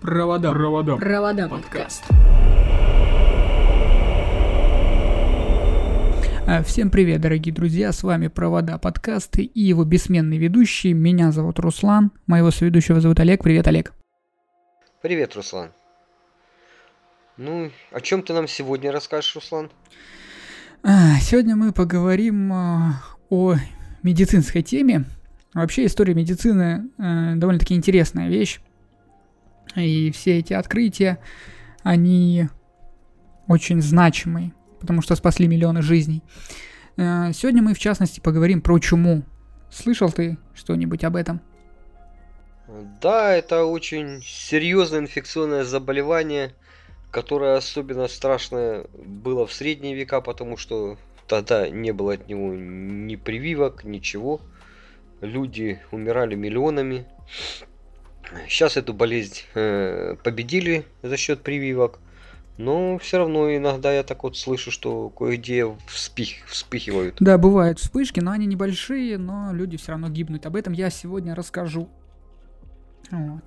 Провода. Провода. Провода Подкаст. А, Всем привет, дорогие друзья, с вами Провода подкасты и его бессменный ведущий. Меня зовут Руслан, моего соведущего зовут Олег. Привет, Олег. Привет, Руслан. Ну, о чем ты нам сегодня расскажешь, Руслан? А, Сегодня мы поговорим а, о медицинской теме. Вообще история медицины э, довольно-таки интересная вещь. И все эти открытия, они очень значимые, потому что спасли миллионы жизней. Э, Сегодня мы, в частности, поговорим про чуму. Слышал ты что-нибудь об этом? Да, это очень серьезное инфекционное заболевание, которое особенно страшное было в средние века, потому что тогда не было от него ни прививок, ничего. Люди умирали миллионами. Сейчас эту болезнь э, победили за счет прививок. Но все равно иногда я так вот слышу, что кое-где вспих, вспыхивают. Да, бывают вспышки, но они небольшие, но люди все равно гибнут. Об этом я сегодня расскажу. Вот.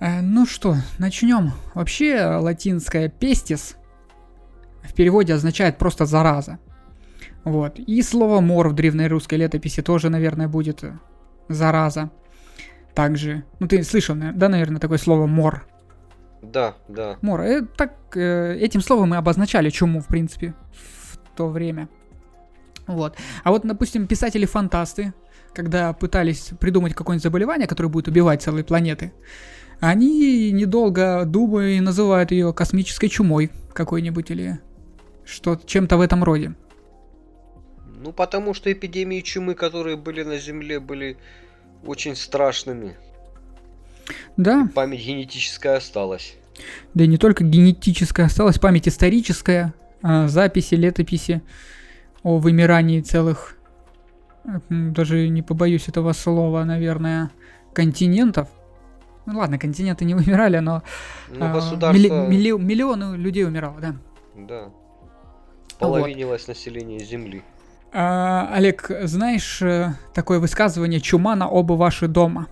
Э, Ну что, начнем. Вообще латинское пестис в переводе означает просто зараза. Вот. И слово мор в древней русской летописи тоже, наверное, будет э, зараза. Также, ну ты слышал, да, наверное, такое слово мор. Да, да. Мор. Э, так, э, этим словом мы обозначали чуму, в принципе, в то время. Вот. А вот, допустим, писатели-фантасты, когда пытались придумать какое-нибудь заболевание, которое будет убивать целые планеты, они недолго думая и называют ее космической чумой какой-нибудь или что чем-то в этом роде. Ну, потому что эпидемии чумы, которые были на Земле, были очень страшными. Да, Память генетическая осталась. да и не только генетическая, осталась память историческая, а, записи, летописи о вымирании целых, даже не побоюсь этого слова, наверное, континентов. Ну ладно, континенты не вымирали, но Ну, а, государство... милли- милли- миллионы людей умирало, да. Да. Половинилось население Земли. А, Олег, знаешь э, такое высказывание «чума на оба ваши дома»?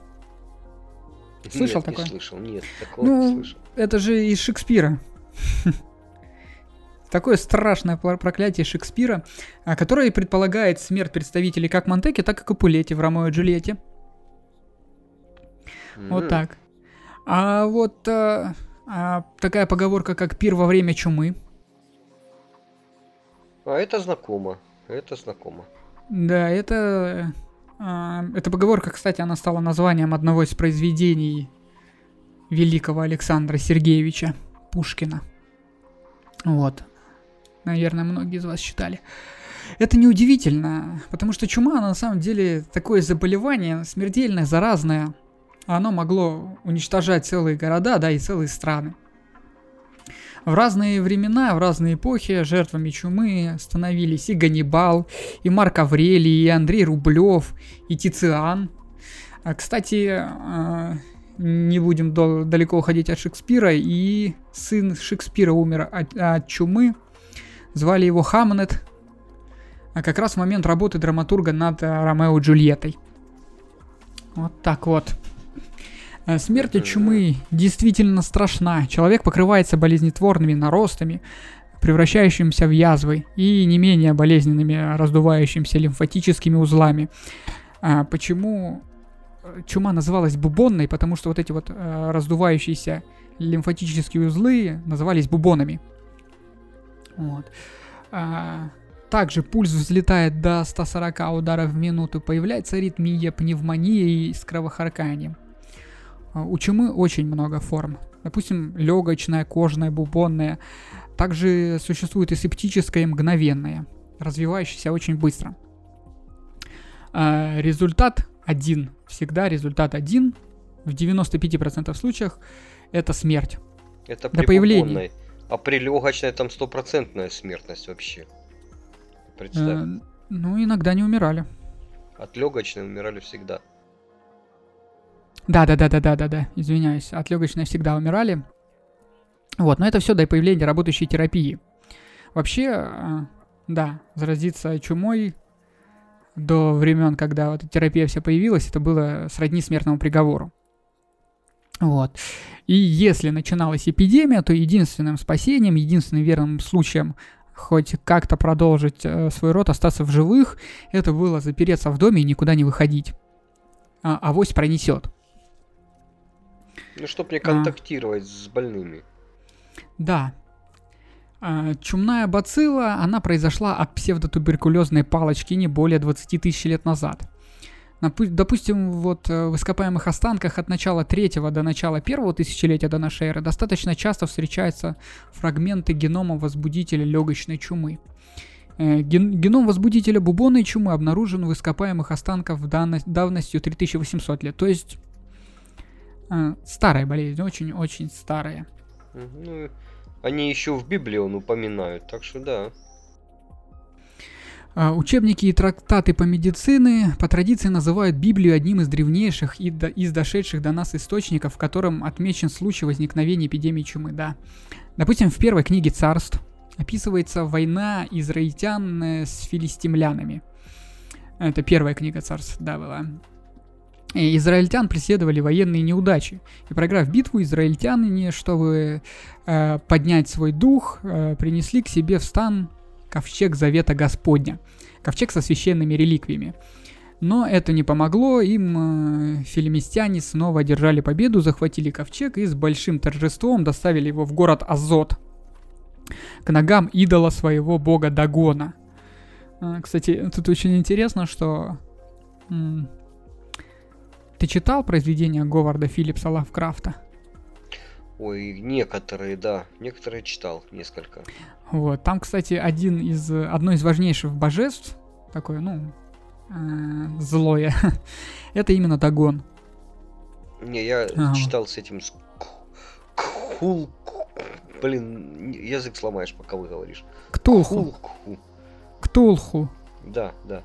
Слышал нет, такое? не слышал. Нет, такого Ну, не слышал. Это же из Шекспира. Такое страшное проклятие Шекспира, а, которое предполагает смерть представителей как Монтеки, так и Капулетти в Ромео и Джульетте. Вот М, так. А вот а, а, такая поговорка, как «пир во время чумы». А это знакомо. Это знакомо. Да, это... а, эта поговорка, кстати, она стала названием одного из произведений великого Александра Сергеевича Пушкина. Вот. Наверное, многие из вас читали. Это неудивительно, потому что чума, она на самом деле такое заболевание, смертельное, заразное. Оно могло уничтожать целые города, да, и целые страны. В разные времена, в разные эпохи жертвами чумы становились и Ганнибал, и Марк Аврелий, и Андрей Рублев, и Тициан. А, кстати, а, не будем далеко уходить от Шекспира, и сын Шекспира умер от, от чумы. Звали его Хамнет, а как раз в момент работы драматурга над а, Ромео и Джульеттой. Вот так вот. Э, Смерть от чумы действительно страшна. Человек покрывается болезнетворными наростами, превращающимися в язвы, и не менее болезненными раздувающимися лимфатическими узлами. А почему э, чума называлась бубонной? Потому что вот эти вот э, раздувающиеся лимфатические узлы назывались бубонами. Вот. А, также пульс взлетает до 140 ударов в минуту, появляется аритмия, пневмония и с кровохарканием. А, У чумы очень много форм. Допустим, легочная, кожная, бубонная. Также существует и септическая, и мгновенная, развивающаяся очень быстро. А, Результат один. Всегда результат один. В 95% случаях это смерть. Это До при появления. бубонной. А при легочной там стопроцентная смертность вообще. Представь. Э, Ну, иногда не умирали. От легочной умирали всегда. Да, да, да, да, да, да, да. Извиняюсь. От легочной всегда умирали. Вот, но это все до появления работающей терапии. Вообще, э, да, заразиться чумой до времен, когда вот терапия вся появилась, это было сродни смертному приговору. Вот. И если начиналась эпидемия, то единственным спасением, единственным верным случаем хоть как-то продолжить э, свой род, остаться в живых, это было запереться в доме и никуда не выходить. А авось пронесет. Ну, чтобы не контактировать а. с больными. Да. А, чумная бацилла, она произошла от псевдотуберкулезной палочки не более 20 тысяч лет назад. Допустим, вот э, в ископаемых останках от начала третьего до начала первого тысячелетия до нашей эры достаточно часто встречаются фрагменты генома возбудителя легочной чумы. Э, ген, геном возбудителя бубонной чумы обнаружен в ископаемых останках давностью 3800 лет. То есть старая болезнь, очень-очень старая. Ну, они еще в Библии он упоминают, так что да. А, учебники и трактаты по медицине по традиции называют Библию одним из древнейших и до, из дошедших до нас источников, в котором отмечен случай возникновения эпидемии чумы, да. Допустим, в первой книге царств описывается война израильтян э, с филистимлянами. Это первая книга царств, да, была. Израильтян преследовали военные неудачи. И проиграв битву, израильтяне, чтобы э, поднять свой дух, э, принесли к себе в стан ковчег Завета Господня. Ковчег со священными реликвиями. Но это не помогло, им э, филимистяне снова одержали победу, захватили ковчег и с большим торжеством доставили его в город Азот, к ногам идола своего бога Дагона. Э, кстати, тут очень интересно, что... Ты читал произведения Говарда Филлипса Лавкрафта? Ой, некоторые, да. Некоторые читал, несколько. Вот. Там, кстати, один из, одно из важнейших божеств, такое, ну, э, злое, это именно Дагон. Не, я ага. читал с этим... С... Хул... Блин, язык сломаешь, пока вы говоришь. Ктулху. Ктулху. Да, да.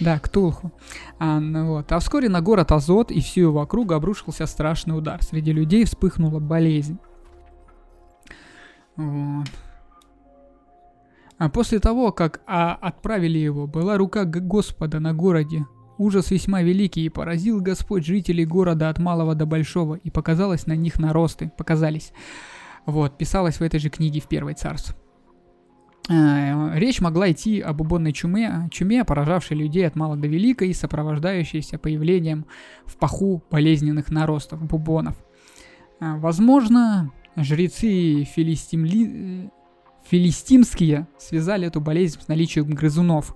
Да, Ктулху. А, ну вот. а вскоре на город Азот и всю его округу обрушился страшный удар. Среди людей вспыхнула болезнь. Вот. А после того, как а, отправили его, была рука Господа на городе. Ужас весьма великий, и поразил Господь жителей города от малого до большого, и показалось на них наросты, показались. Вот, писалось в этой же книге в Первой Царств. Э, речь могла идти об убонной чуме, чуме, поражавшей людей от мала до велика и сопровождающейся появлением в паху болезненных наростов, бубонов. Э, возможно, жрецы филистимли... филистимские связали эту болезнь с наличием грызунов.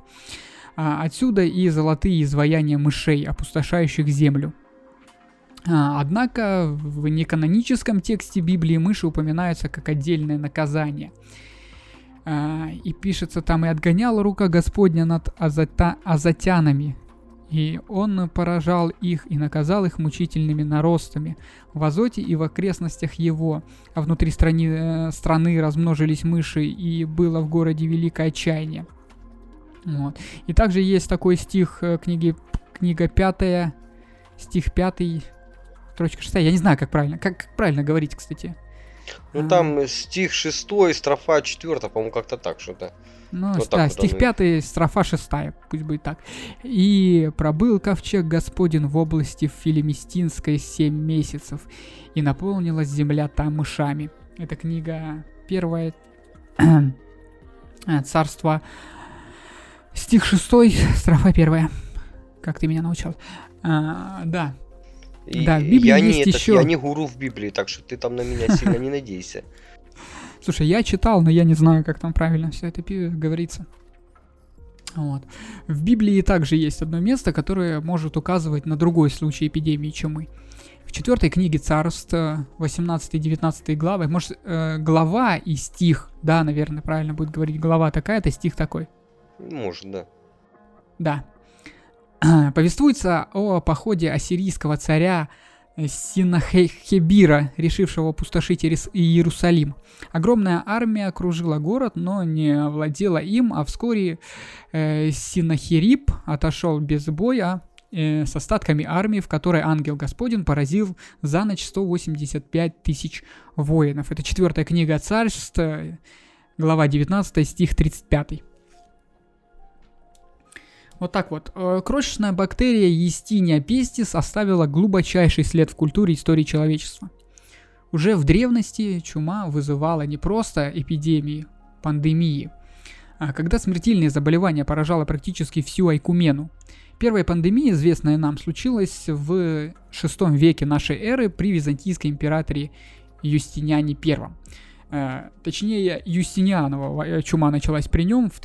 А отсюда и золотые изваяния мышей, опустошающих землю. Однако в неканоническом тексте Библии мыши упоминаются как отдельное наказание – и пишется там, и отгонял рука Господня над азата, азатянами, и он поражал их и наказал их мучительными наростами в Азоте и в окрестностях его. А внутри страны, э, страны размножились мыши, и было в городе великое отчаяние. Вот. И также есть такой стих э, книги, книга пятая, стих пятый, строчка шестая. Я не знаю, как правильно, как правильно говорить, кстати. Ну там стих 6, строфа 4, по-моему, как-то так что-то. Ну, вот да, стих оно... 5, строфа 6, пусть будет так. «И пробыл ковчег Господин в области Филимистинской семь месяцев, и наполнилась земля там мышами». Это книга первая царство, стих 6, строфа 1. Как ты меня научил. А, да, и да, в Библии я есть не еще... я не гуру в Библии, так что ты там на меня сильно не надейся. Слушай, я читал, но я не знаю, как там правильно все это говорится. Вот. В Библии также есть одно место, которое может указывать на другой случай эпидемии чумы. В четвертой книге царств, 18-19 главы, может, э, глава и стих, да, наверное, правильно будет говорить, глава такая-то, стих такой. Может, да. Да. Повествуется о походе ассирийского царя Синахебира, решившего опустошить Иерусалим. Огромная армия окружила город, но не владела им, а вскоре э, Синахирип отошел без боя э, с остатками армии, в которой ангел Господин поразил за ночь 185 тысяч воинов. Это четвертая книга царств, глава 19, стих 35. Вот так вот. Э, крошечная бактерия Естиния пестис оставила глубочайший след в культуре истории человечества. Уже в древности чума вызывала не просто эпидемии, пандемии, а когда смертельное заболевание поражало практически всю Айкумену. Первая пандемия, известная нам, случилась в VI веке нашей эры при византийской императоре Юстиниане I. Э, точнее, Юстинианова э, чума началась при нем в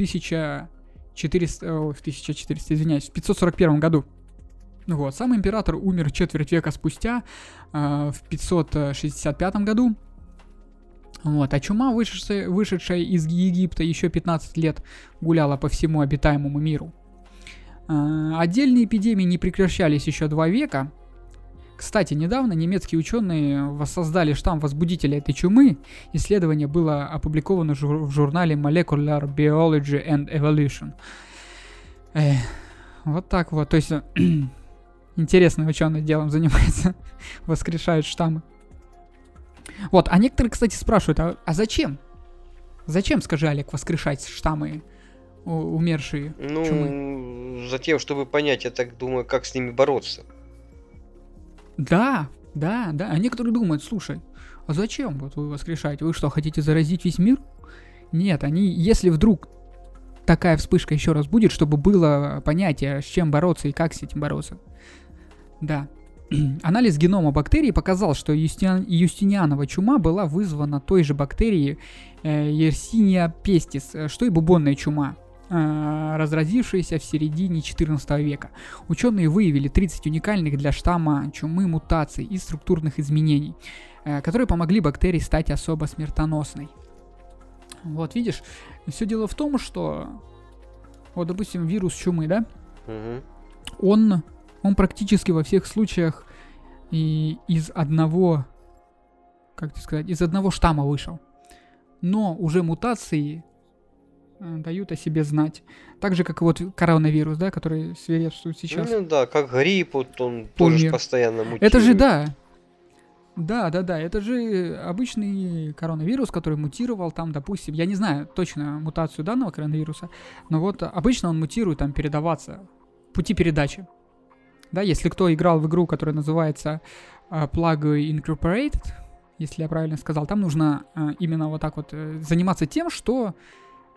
1400, э, в 1400, извиняюсь, в 541 году. Вот, сам император умер четверть века спустя, э, в 565 году. Вот, а чума, вышедшая, вышедшая из Египта еще 15 лет, гуляла по всему обитаемому миру. Э, отдельные эпидемии не прекращались еще два века, кстати, недавно немецкие ученые воссоздали штамм возбудителя этой чумы. Исследование было опубликовано в журнале Molecular Biology and Evolution. Эх, вот так вот. То есть интересно ученые делом занимаются, воскрешают штаммы. Вот, а некоторые, кстати, спрашивают, а, а зачем? Зачем, скажи, Олег, воскрешать штаммы умершие ну, чумы? затем, чтобы понять, я так думаю, как с ними бороться. Да, да, да. А некоторые думают, слушай, а зачем вот вы воскрешаете? Вы что, хотите заразить весь мир? Нет, они, если вдруг такая вспышка еще раз будет, чтобы было понятие, с чем бороться и как с этим бороться. Да. Анализ генома бактерий показал, что юстиан, юстинианова чума была вызвана той же бактерией э, Yersinia pestis, э, что и бубонная чума. Э, разразившиеся в середине 14 века. Ученые выявили 30 уникальных для штамма чумы мутаций и структурных изменений, э, которые помогли бактерии стать особо смертоносной. Вот видишь, все дело в том, что вот, допустим, вирус чумы, да, угу. он, он практически во всех случаях и из одного, как сказать, из одного штамма вышел. Но уже мутации дают о себе знать. Так же, как и вот коронавирус, да, который свирепствует сейчас. Ну да, как грипп, вот он Полмир. тоже постоянно мутирует. Это же да. Да, да, да, это же обычный коронавирус, который мутировал там, допустим, я не знаю точно мутацию данного коронавируса, но вот обычно он мутирует там передаваться, пути передачи. Да, если кто играл в игру, которая называется uh, Plug Incorporated, если я правильно сказал, там нужно uh, именно вот так вот uh, заниматься тем, что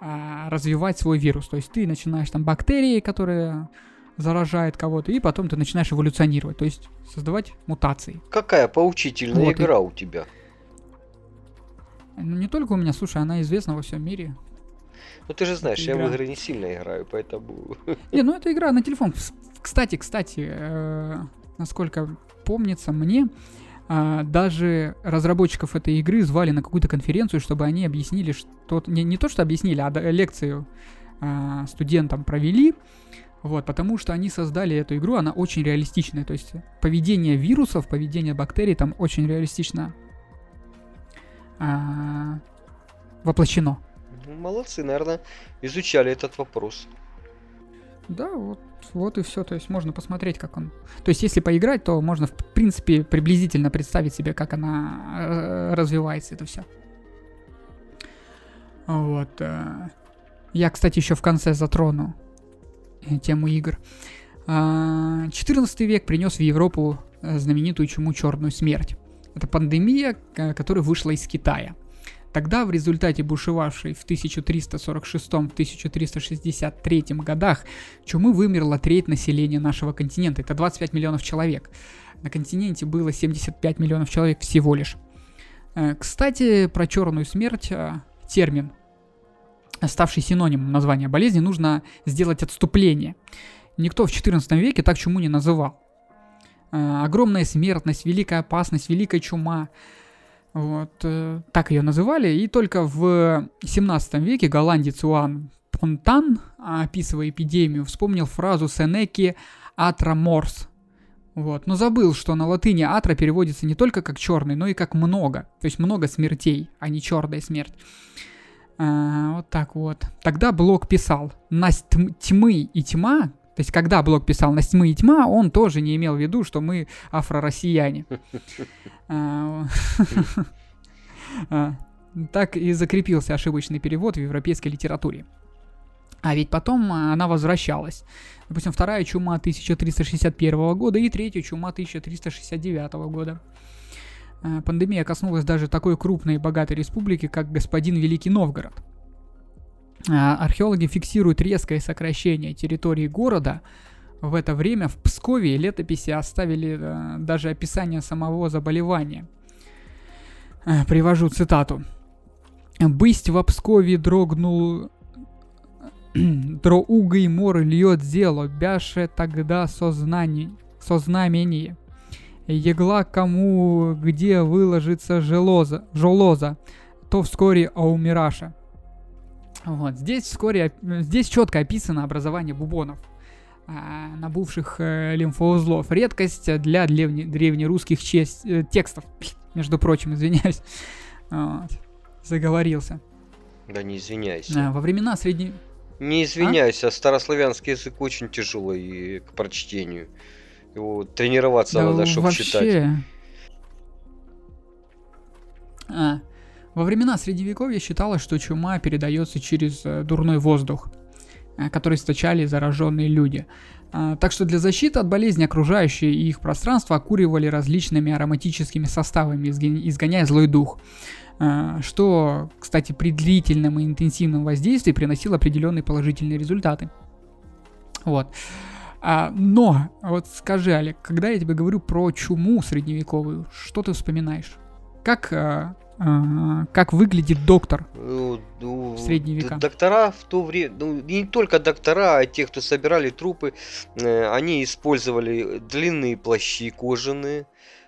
а, развивать свой вирус. То есть ты начинаешь там бактерии, которые заражает кого-то, и потом ты начинаешь эволюционировать, то есть создавать мутации. Какая поучительная вот, игра и... у тебя? Ну не только у меня, слушай, она известна во всем мире. Ну ты же знаешь, я в игры не сильно играю, поэтому... Не, ну это игра на телефон. Кстати, кстати, э, насколько помнится мне, а, даже разработчиков этой игры звали на какую-то конференцию, чтобы они объяснили, что... Не, не то, что объяснили, а лекцию а, студентам провели, вот, потому что они создали эту игру, она очень реалистичная, то есть поведение вирусов, поведение бактерий там очень реалистично а, воплощено. Молодцы, наверное, изучали этот вопрос. Да, вот, вот и все. То есть можно посмотреть, как он. То есть, если поиграть, то можно, в принципе, приблизительно представить себе, как она э, развивается, это все. Вот. Э. Я, кстати, еще в конце затрону э, тему игр. 14 а, век принес в Европу знаменитую чуму черную смерть. Это пандемия, которая вышла из Китая. Тогда в результате бушевавшей в 1346-1363 годах чумы вымерла треть населения нашего континента. Это 25 миллионов человек. На континенте было 75 миллионов человек всего лишь. Э, кстати, про черную смерть э, термин, ставший синонимом названия болезни, нужно сделать отступление. Никто в 14 веке так чуму не называл. Э, огромная смертность, великая опасность, великая чума – вот, э, так ее называли. И только в 17 веке голландец Уан Понтан, описывая эпидемию, вспомнил фразу Сенеки «атра морс». Вот. Но забыл, что на латыни «атра» переводится не только как черный, но и как много. То есть много смертей, а не черная смерть. А, вот так вот. Тогда Блок писал «Насть тьмы и тьма», то есть, когда Блок писал «Насть тьмы и тьма», он тоже не имел в виду, что мы афро-россияне. А, а, так и закрепился ошибочный перевод в европейской литературе. А ведь потом она возвращалась. Допустим, вторая чума 1361 года и третья чума 1369 года. Э, пандемия коснулась даже такой крупной и богатой республики, как господин Великий Новгород. Э, археологи фиксируют резкое сокращение территории города. В это время в Пскове летописи оставили э, даже описание самого заболевания. Привожу цитату. «Бысть в Пскове дрогнул Дроугой мор льет зело, бяше тогда сознание, сознамение. Егла кому где выложится желоза, желоза, то вскоре аумираша. Вот, здесь вскоре, здесь четко описано образование бубонов а, набувших э, лимфоузлов. Редкость для древне, древнерусских честь, э, текстов, между прочим, извиняюсь. Вот, заговорился. Да не извиняйся. А, во времена средней... Не извиняйся, а? старославянский язык очень тяжелый к прочтению. Его тренироваться да надо, чтобы вообще... читать. А, во времена Средневековья считалось, что чума передается через э, дурной воздух, э, который источали зараженные люди. А, так что для защиты от болезни окружающие и их пространство окуривали различными ароматическими составами, изгоняя злой дух. А, что, кстати, при длительном и интенсивном воздействии приносило определенные положительные результаты. Вот. А, но, вот скажи, Олег, когда я тебе говорю про чуму средневековую, что ты вспоминаешь? Как, а, как выглядит доктор ну, ну, в средние века? Доктора в то время, ну, не только доктора, а те, кто собирали трупы, э, они использовали длинные плащи кожаные,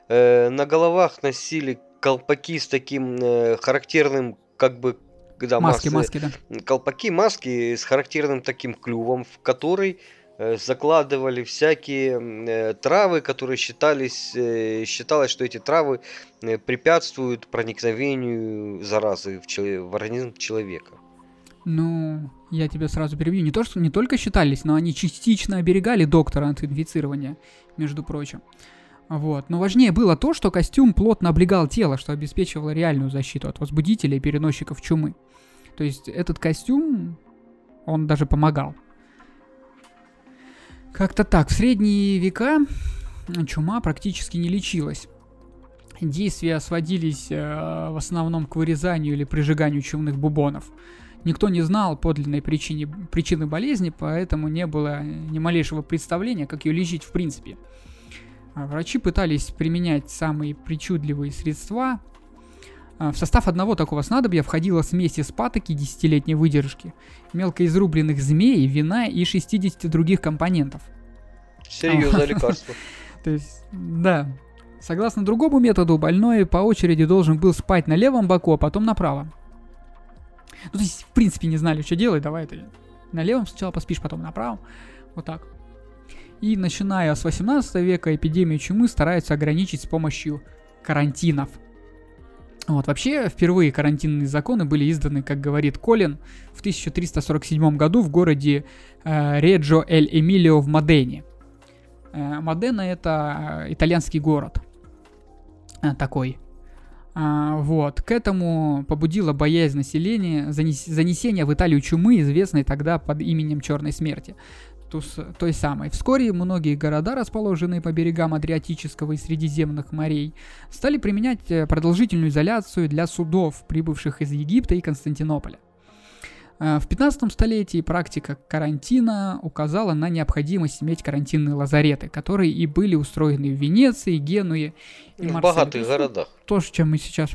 э, на головах носили колпаки с таким э, характерным, как бы, когда маски, маски, маски, да. Колпаки, маски с характерным таким клювом, в который э, закладывали всякие э, травы, которые считались, э, считалось, что эти травы э, препятствуют проникновению заразы в, чело- в организм человека. Ну, я тебя сразу перебью. Не то, что не только считались, но они частично оберегали доктора от инфицирования, между прочим. Вот. Но важнее было то, что костюм плотно облегал тело, что обеспечивало реальную защиту от возбудителей и переносчиков чумы. То есть этот костюм, он даже помогал. Как-то так. В средние века чума практически не лечилась. Действия сводились э, в основном к вырезанию или прижиганию чумных бубонов. Никто не знал подлинной причины, причины болезни, поэтому не было ни малейшего представления, как ее лечить в принципе. А врачи пытались применять самые причудливые средства. А, в состав одного такого снадобья входила смесь из патоки десятилетней выдержки, мелко изрубленных змей, вина и 60 других компонентов. Серьезное лекарство. То есть, да. Согласно другому методу, больной по очереди должен был спать на левом боку, а потом на правом. Ну, то есть, в принципе, не знали, что делать, давай ты на левом сначала поспишь, потом на правом. Вот так. И начиная с 18 века эпидемию чумы стараются ограничить с помощью карантинов. Вот, вообще, впервые карантинные законы были изданы, как говорит Колин, в 1347 году в городе э, Реджо-эль-Эмилио в Модене. Э, Модена это э, итальянский город э, такой. А, вот. К этому побудила боязнь населения занес, занесения в Италию чумы, известной тогда под именем Черной Смерти ту, той самой. Вскоре многие города, расположенные по берегам Адриатического и Средиземных морей, стали применять э, продолжительную изоляцию для судов, прибывших из Египта и Константинополя. Э, в 15 столетии практика карантина указала на необходимость иметь карантинные лазареты, которые и были устроены в Венеции, Генуе и В богатых городах. То, чем мы сейчас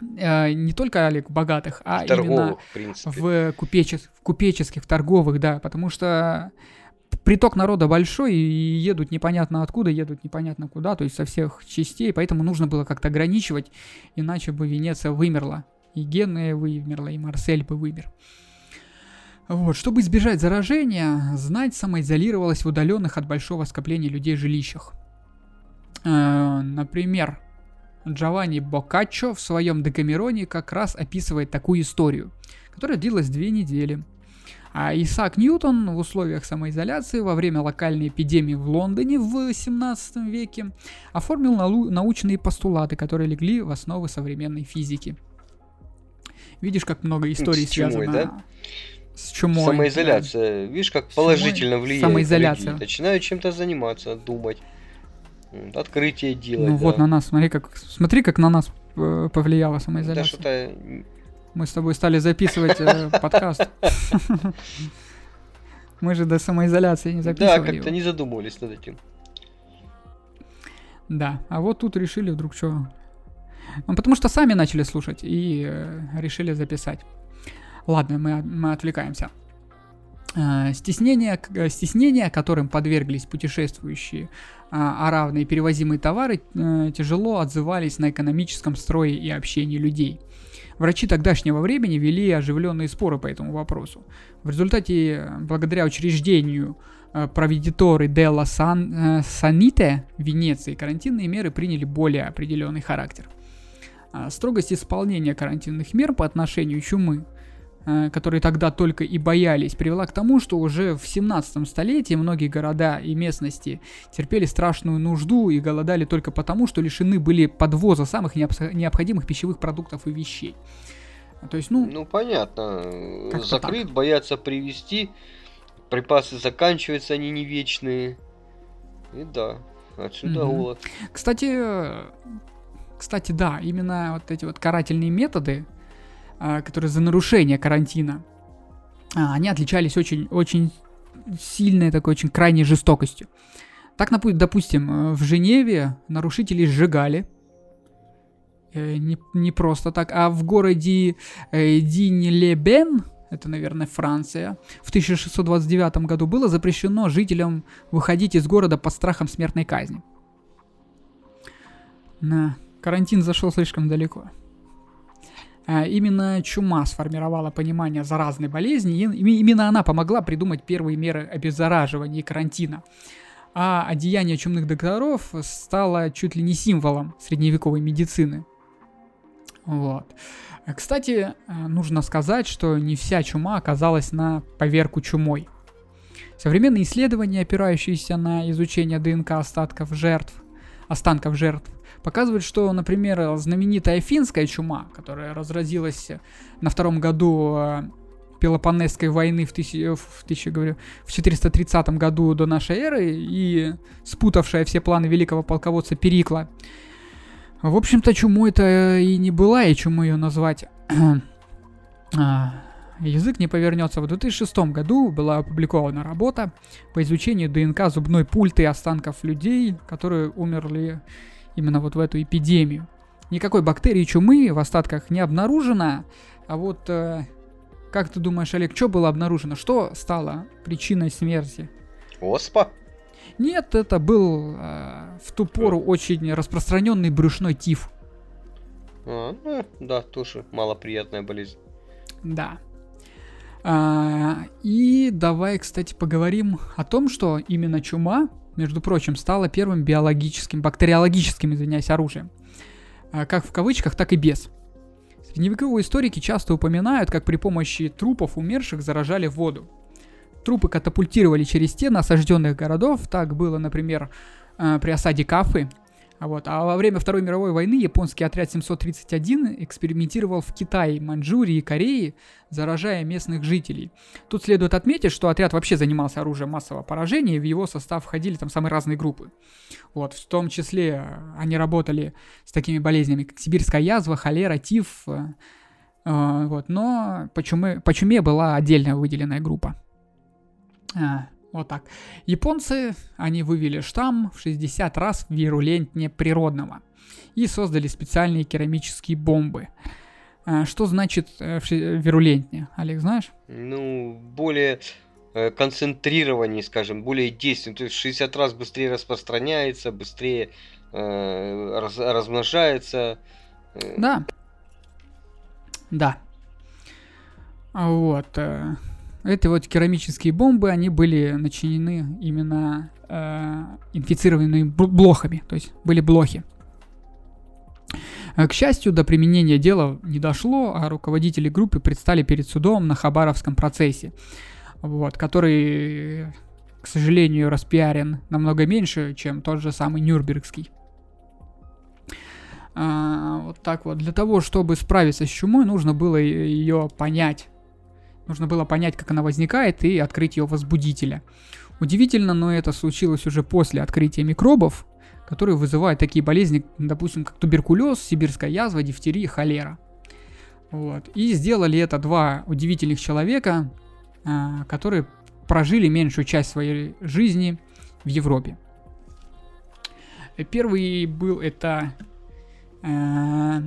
не только, Олег, богатых, а торговых, именно в, в, купечес, в купеческих, в торговых, да, потому что приток народа большой и едут непонятно откуда, едут непонятно куда, то есть со всех частей, поэтому нужно было как-то ограничивать, иначе бы Венеция вымерла, и Генуя вымерла, и Марсель бы вымер. Вот, чтобы избежать заражения, знать самоизолировалась в удаленных от большого скопления людей жилищах. Э, например, Джованни Боккаччо в своем Декамероне как раз описывает такую историю, которая длилась две недели. А Исаак Ньютон в условиях самоизоляции во время локальной эпидемии в Лондоне в 17 веке оформил научные постулаты, которые легли в основы современной физики. Видишь, как много историй С связано да? с чумой. Самоизоляция. Да. Видишь, как положительно чумой. влияет Самоизоляция. на людей. Начинают чем-то заниматься, думать. Открытие делать. Ну да. вот на нас, смотри, как смотри, как на нас э, повлияла самоизоляция. Да что-то... Мы с тобой стали записывать э, подкаст. Мы же до самоизоляции не записывали. Да, как-то не задумывались над этим. Да, а вот тут решили вдруг что... Ну, потому что сами начали слушать и э, решили записать. Ладно, мы, мы отвлекаемся. Э, стеснение, э, стеснение, которым подверглись путешествующие э, аравные перевозимые товары, э, тяжело отзывались на экономическом строе и общении людей. Врачи тогдашнего времени вели оживленные споры по этому вопросу. В результате, благодаря учреждению проведиторы Делла Сан, Саните Венеции карантинные меры приняли более определенный характер. А строгость исполнения карантинных мер по отношению чумы, которые тогда только и боялись, привела к тому, что уже в 17 столетии многие города и местности терпели страшную нужду и голодали только потому, что лишены были подвоза самых необходимых пищевых продуктов и вещей. То есть, ну... Ну, понятно. Закрыт, так. боятся привести припасы заканчиваются, они не вечные. И да, отсюда угу. голод. Кстати, кстати, да, именно вот эти вот карательные методы, которые за нарушение карантина, а, они отличались очень, очень сильной такой, очень крайней жестокостью. Так, допустим, в Женеве нарушителей сжигали, э, не, не просто так, а в городе э, Динь-Лебен, это, наверное, Франция, в 1629 году было запрещено жителям выходить из города под страхом смертной казни. На карантин зашел слишком далеко. А именно чума сформировала понимание заразной болезни, и именно она помогла придумать первые меры обеззараживания и карантина. А одеяние чумных докторов стало чуть ли не символом средневековой медицины. Вот. Кстати, э, нужно сказать, что не вся чума оказалась на поверку чумой. Современные исследования, опирающиеся на изучение ДНК остатков жертв, останков жертв, показывают, что, например, знаменитая финская чума, которая разразилась на втором году э, Пелопонесской войны в, тысячи, в, тысячи, говорю, в 430 году до нашей эры и спутавшая все планы великого полководца Перикла, в общем-то, чуму это и не была, и чему ее назвать... а, язык не повернется. В 2006 году была опубликована работа по изучению ДНК зубной пульты останков людей, которые умерли именно вот в эту эпидемию. Никакой бактерии чумы в остатках не обнаружено, а вот э, как ты думаешь, Олег, что было обнаружено? Что стало причиной смерти? Оспа. Нет, это был э, в ту пору очень распространенный брюшной тиф. А, ну, да, тоже малоприятная болезнь. Да. А, и давай, кстати, поговорим о том, что именно чума, между прочим, стала первым биологическим, бактериологическим, извиняюсь, оружием. А, как в кавычках, так и без. Средневековые историки часто упоминают, как при помощи трупов умерших заражали воду трупы катапультировали через стены осажденных городов. Так было, например, э, при осаде Кафы. Вот. А во время Второй мировой войны японский отряд 731 экспериментировал в Китае, Маньчжурии и Корее, заражая местных жителей. Тут следует отметить, что отряд вообще занимался оружием массового поражения, и в его состав входили там самые разные группы. Вот, в том числе э, они работали с такими болезнями, как сибирская язва, холера, тиф. Э, вот, но по чуме, по чуме была отдельная выделенная группа. А, вот так. Японцы, они вывели штамм в 60 раз вирулентнее природного и создали специальные керамические бомбы. А, что значит э, вирулентнее, Олег, знаешь? Ну, более э, концентрированнее, скажем, более действенный. То есть в 60 раз быстрее распространяется, быстрее э, раз, размножается. Э. Да. Да. Вот. Эти вот керамические бомбы, они были начинены именно э, инфицированными блохами, то есть были блохи. Э, к счастью, до применения дела не дошло, а руководители группы предстали перед судом на Хабаровском процессе, вот, который, к сожалению, распиарен намного меньше, чем тот же самый Нюрнбергский. А, вот так вот. Для того, чтобы справиться с чумой, нужно было ее понять Нужно было понять, как она возникает, и открыть ее возбудителя. Удивительно, но это случилось уже после открытия микробов, которые вызывают такие болезни, допустим, как туберкулез, сибирская язва, дифтерия, холера. Вот. И сделали это два удивительных человека, а, которые прожили меньшую часть своей жизни в Европе. Первый был это э,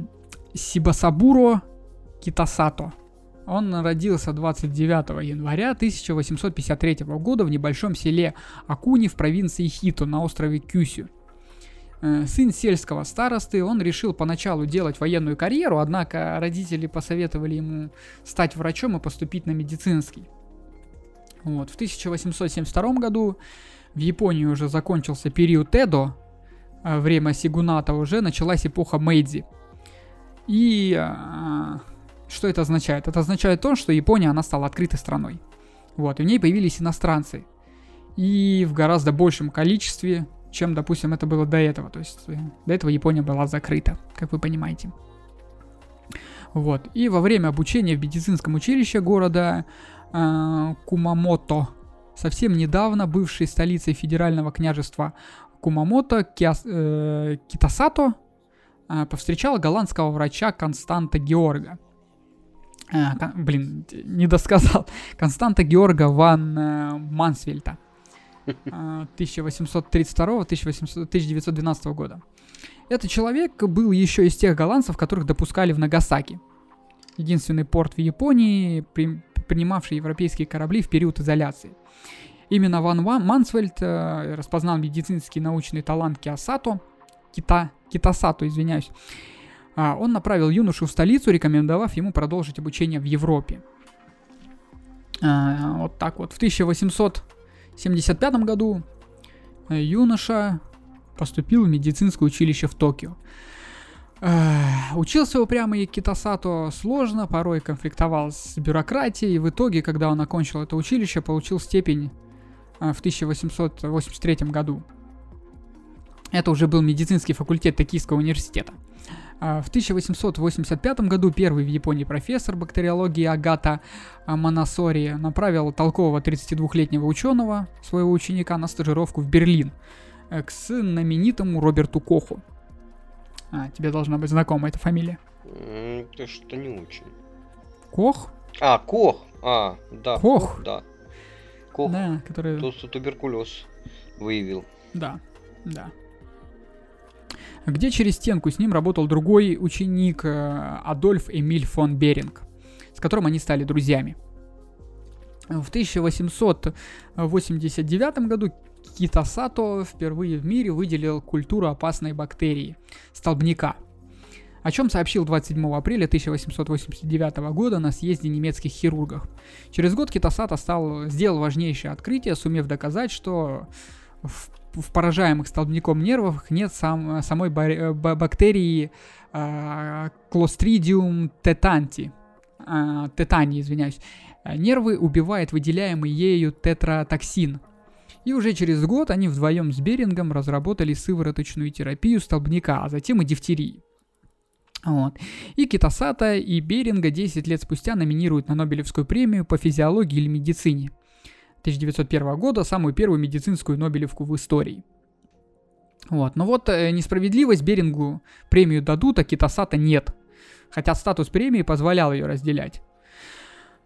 Сибасабуро Китасато. Он родился 29 января 1853 года в небольшом селе Акуни в провинции Хито на острове Кюсю. Э, сын сельского старосты, он решил поначалу делать военную карьеру, однако родители посоветовали ему стать врачом и поступить на медицинский. Вот. В 1872 году в Японии уже закончился период Эдо, э, время Сигуната уже, началась эпоха Мэйдзи. И э, что это означает? Это означает то, что Япония, она стала открытой страной. Вот, и в ней появились иностранцы. И в гораздо большем количестве, чем, допустим, это было до этого. То есть э, до этого Япония была закрыта, как вы понимаете. Вот. И во время обучения в медицинском училище города э, Кумамото, совсем недавно бывшей столицей федерального княжества Кумамото, Киас, э, Китасато, э, повстречал голландского врача Константа Георга. Э, блин, не досказал. Константа Георга ван э, Мансвельта. 1832-1912 года. Этот человек был еще из тех голландцев, которых допускали в Нагасаки. Единственный порт в Японии, при, принимавший европейские корабли в период изоляции. Именно Ван Мансвельд э, распознал медицинский научный талант Киосато, Кита, Китасато, извиняюсь. А, он направил юношу в столицу, рекомендовав ему продолжить обучение в Европе. А, вот так вот. В 1875 году э, юноша поступил в медицинское училище в Токио. Учился упрямый Китасато сложно, порой конфликтовал с бюрократией, в итоге, когда он окончил это училище, получил степень в 1883 году. Это уже был медицинский факультет Токийского университета. В 1885 году первый в Японии профессор бактериологии Агата Манасори направил толкового 32-летнего ученого, своего ученика, на стажировку в Берлин э, к знаменитому Роберту Коху. А, тебе должна быть знакома эта фамилия. Это что не очень. Кох? А, Кох. А, да. Кох. Кох да. Кох. Да, который... Тот, что туберкулез выявил. Да, да. Где через стенку с ним работал другой ученик э, Адольф Эмиль фон Беринг, с которым они стали друзьями. В 1889 году Китасато впервые в мире выделил культуру опасной бактерии – столбняка, о чем сообщил 27 апреля 1889 года на съезде немецких хирургов. Через год Китасато стал, сделал важнейшее открытие, сумев доказать, что в, в поражаемых столбняком нервах нет сам, самой ба- бактерии э, Clostridium tetanti, э, тетани, извиняюсь. Нервы убивает выделяемый ею тетратоксин – и уже через год они вдвоем с Берингом разработали сывороточную терапию столбняка, а затем и дифтерии. Вот. И Китасата и Беринга 10 лет спустя номинируют на Нобелевскую премию по физиологии или медицине. 1901 года самую первую медицинскую Нобелевку в истории. Вот. Но вот э, несправедливость Берингу премию дадут, а Китасата нет. Хотя статус премии позволял ее разделять.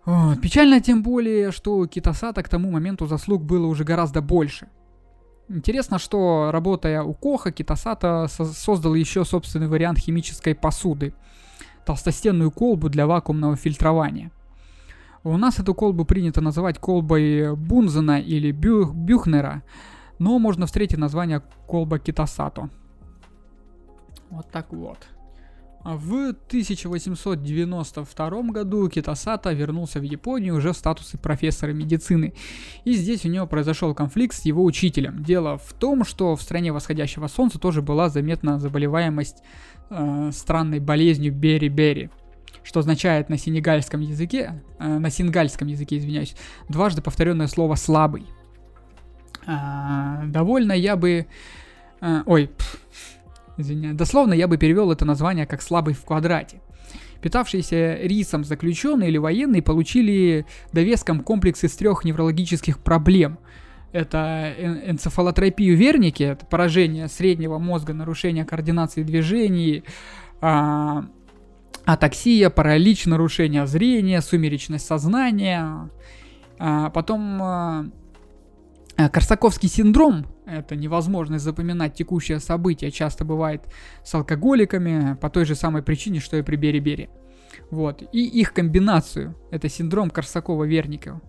Вот. Печально тем более, что Китасата к тому моменту заслуг было уже гораздо больше. Интересно, что работая у Коха, Китасата со- создал еще собственный вариант химической посуды. Толстостенную колбу для вакуумного фильтрования. У нас эту колбу принято называть колбой Бунзена или Бю- Бюхнера, но можно встретить название колба Китасато. Вот так вот. В 1892 году Китасата вернулся в Японию уже в статусе профессора медицины. И здесь у него произошел конфликт с его учителем. Дело в том, что в стране восходящего солнца тоже была заметна заболеваемость э, странной болезнью Бери-Бери что означает на сенегальском языке, э, на сингальском языке, извиняюсь, дважды повторенное слово слабый. Э, довольно я бы... Э, ой, пф, Извиняюсь. Дословно я бы перевел это название как «слабый в квадрате». Питавшиеся рисом заключенные или военные получили довеском комплекс из трех неврологических проблем. Это энцефалотропию верники, это поражение среднего мозга, нарушение координации движений, а, атаксия, паралич, нарушение зрения, сумеречность сознания. А, потом а, Корсаковский синдром – это невозможность запоминать текущее событие, часто бывает с алкоголиками по той же самой причине, что и при Бери-Бери. Вот. И их комбинацию – это синдром Корсакова-Верникова.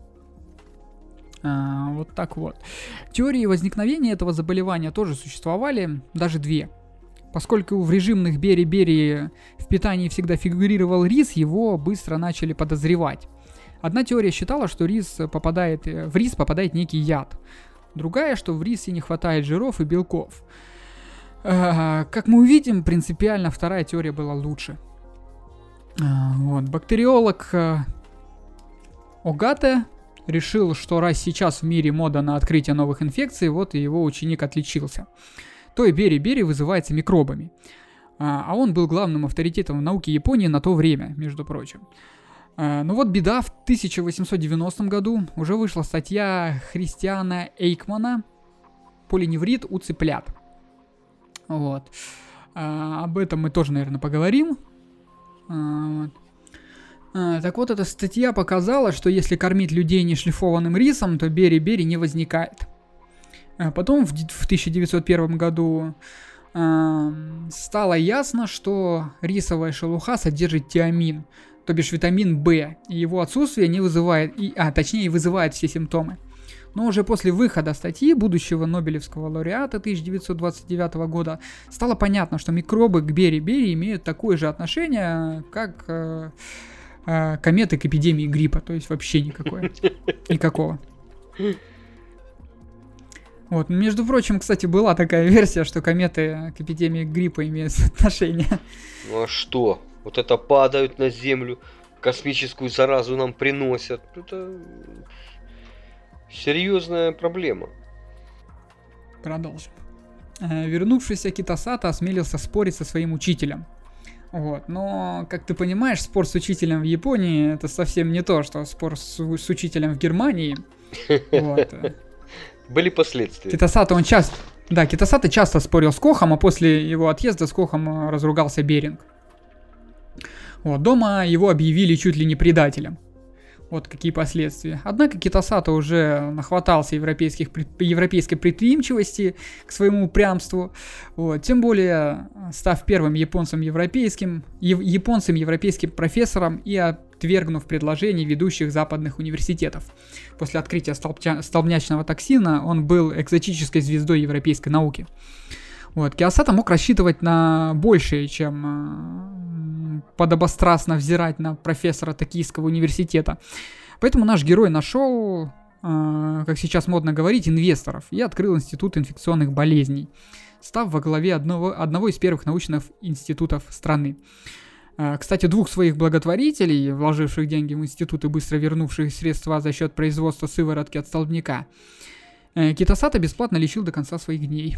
А, вот так вот. Теории возникновения этого заболевания тоже существовали, даже две. Поскольку в режимных Бери-Бери в питании всегда фигурировал рис, его быстро начали подозревать. Одна теория считала, что рис попадает, э, в рис попадает некий яд. Другая, что в рисе не хватает жиров и белков. Э, как мы увидим, принципиально вторая теория была лучше. Э, вот, бактериолог Огате решил, что раз сейчас в мире мода на открытие новых инфекций, вот и его ученик отличился. То и Бери-Бери вызывается микробами. А он был главным авторитетом в науке Японии на то время, между прочим. Э, ну вот беда, в 1890 году уже вышла статья Христиана Эйкмана «Полиневрит у цыплят». Вот. А, об этом мы тоже, наверное, поговорим. А. А, так вот, эта статья показала, что если кормить людей нешлифованным рисом, то бери-бери не возникает. А потом в, в 1901 году стало ясно, что рисовая шелуха содержит тиамин, то бишь витамин В, и его отсутствие не вызывает, и, а точнее вызывает все симптомы. Но уже после выхода статьи будущего Нобелевского лауреата 1929 года стало понятно, что микробы к бери-бери имеют такое же отношение, как э, э, кометы к эпидемии гриппа, то есть вообще никакое. Никакого. Вот, между прочим, кстати, была такая версия, что кометы к эпидемии гриппа имеют отношение. Ну а что? вот это падают на землю, космическую заразу нам приносят. Это серьезная проблема. Продолжим. Э, вернувшийся Китасата осмелился спорить со своим учителем. Вот. Но, как ты понимаешь, спор с учителем в Японии это совсем не то, что спор с, с учителем в Германии. Вот. Были последствия. Китасата, он часто... Да, Китасата часто спорил с Кохом, а после его отъезда с Кохом э, разругался Беринг. Вот, дома его объявили чуть ли не предателем. Вот какие последствия. Однако Китасата уже нахватался европейских, европейской предприимчивости к своему упрямству. Вот. Тем более, став первым японцем европейским, японцем европейским профессором и отвергнув предложение ведущих западных университетов. После открытия столбча, столбнячного токсина он был экзотической звездой европейской науки. Вот. Киосата мог рассчитывать на большее, чем подобострастно взирать на профессора Токийского университета. Поэтому наш герой нашел, э, как сейчас модно говорить, инвесторов и открыл Институт инфекционных болезней, став во главе одного, одного из первых научных институтов страны. Э, кстати, двух своих благотворителей, вложивших деньги в институт и быстро вернувших средства за счет производства сыворотки от столбняка, э, Китасата бесплатно лечил до конца своих дней.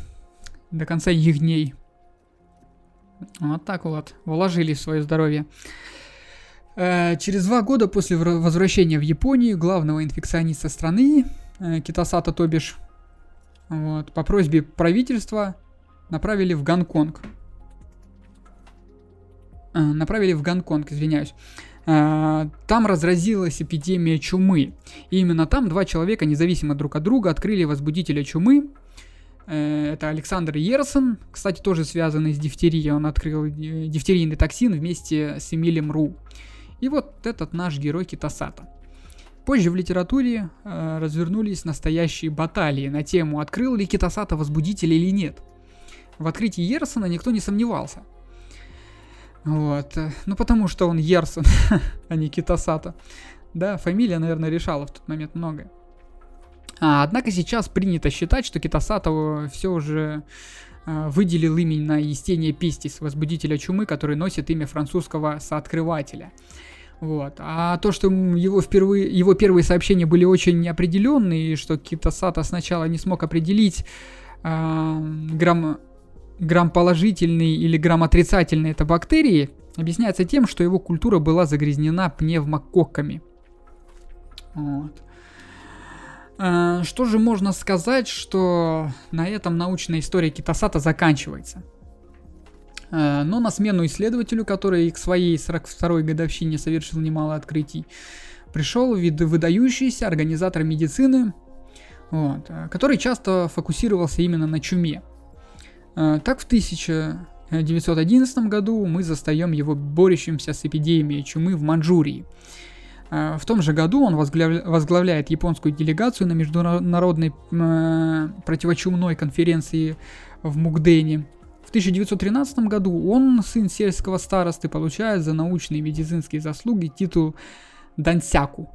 До конца их дней. Вот так вот, вложили свое здоровье. Э, через два года после возвращения в Японию главного инфекциониста страны, э, Китасата Тобиш, вот, по просьбе правительства направили в Гонконг. Э, направили в Гонконг, извиняюсь. Там разразилась эпидемия чумы. И именно там два человека, независимо друг от друга, открыли возбудителя чумы, это Александр Ерсон, кстати, тоже связанный с дифтерией. Он открыл э, дифтерийный токсин вместе с Эмилем Ру. И вот этот наш герой Китасата. Позже в литературе э, развернулись настоящие баталии на тему, открыл ли Китасата возбудитель или нет. В открытии Ерсона никто не сомневался. Вот. Ну, потому что он Ерсон, а не Китасата. Да, фамилия, наверное, решала в тот момент многое. А, однако сейчас принято считать, что Китасато все уже а, выделил именно Естения Пистис, возбудителя чумы, который носит имя французского сооткрывателя. Вот. А то, что его, впервые, его первые сообщения были очень неопределенные, и что Китасата сначала не смог определить э, грамм, грамм положительный или грамм отрицательный это бактерии, объясняется тем, что его культура была загрязнена пневмококками. Вот. А, что же можно сказать, что на этом научная история Китасата заканчивается? А, но на смену исследователю, который к своей 42-й годовщине совершил немало открытий, пришел вид выдающийся организатор медицины, вот, а, который часто фокусировался именно на чуме. Так в 1911 году мы застаем его борющимся с эпидемией чумы в Манчжурии – в том же году он возглавляет японскую делегацию на международной э, противочумной конференции в Мукдене. В 1913 году он, сын сельского старосты, получает за научные и медицинские заслуги титул Дансяку.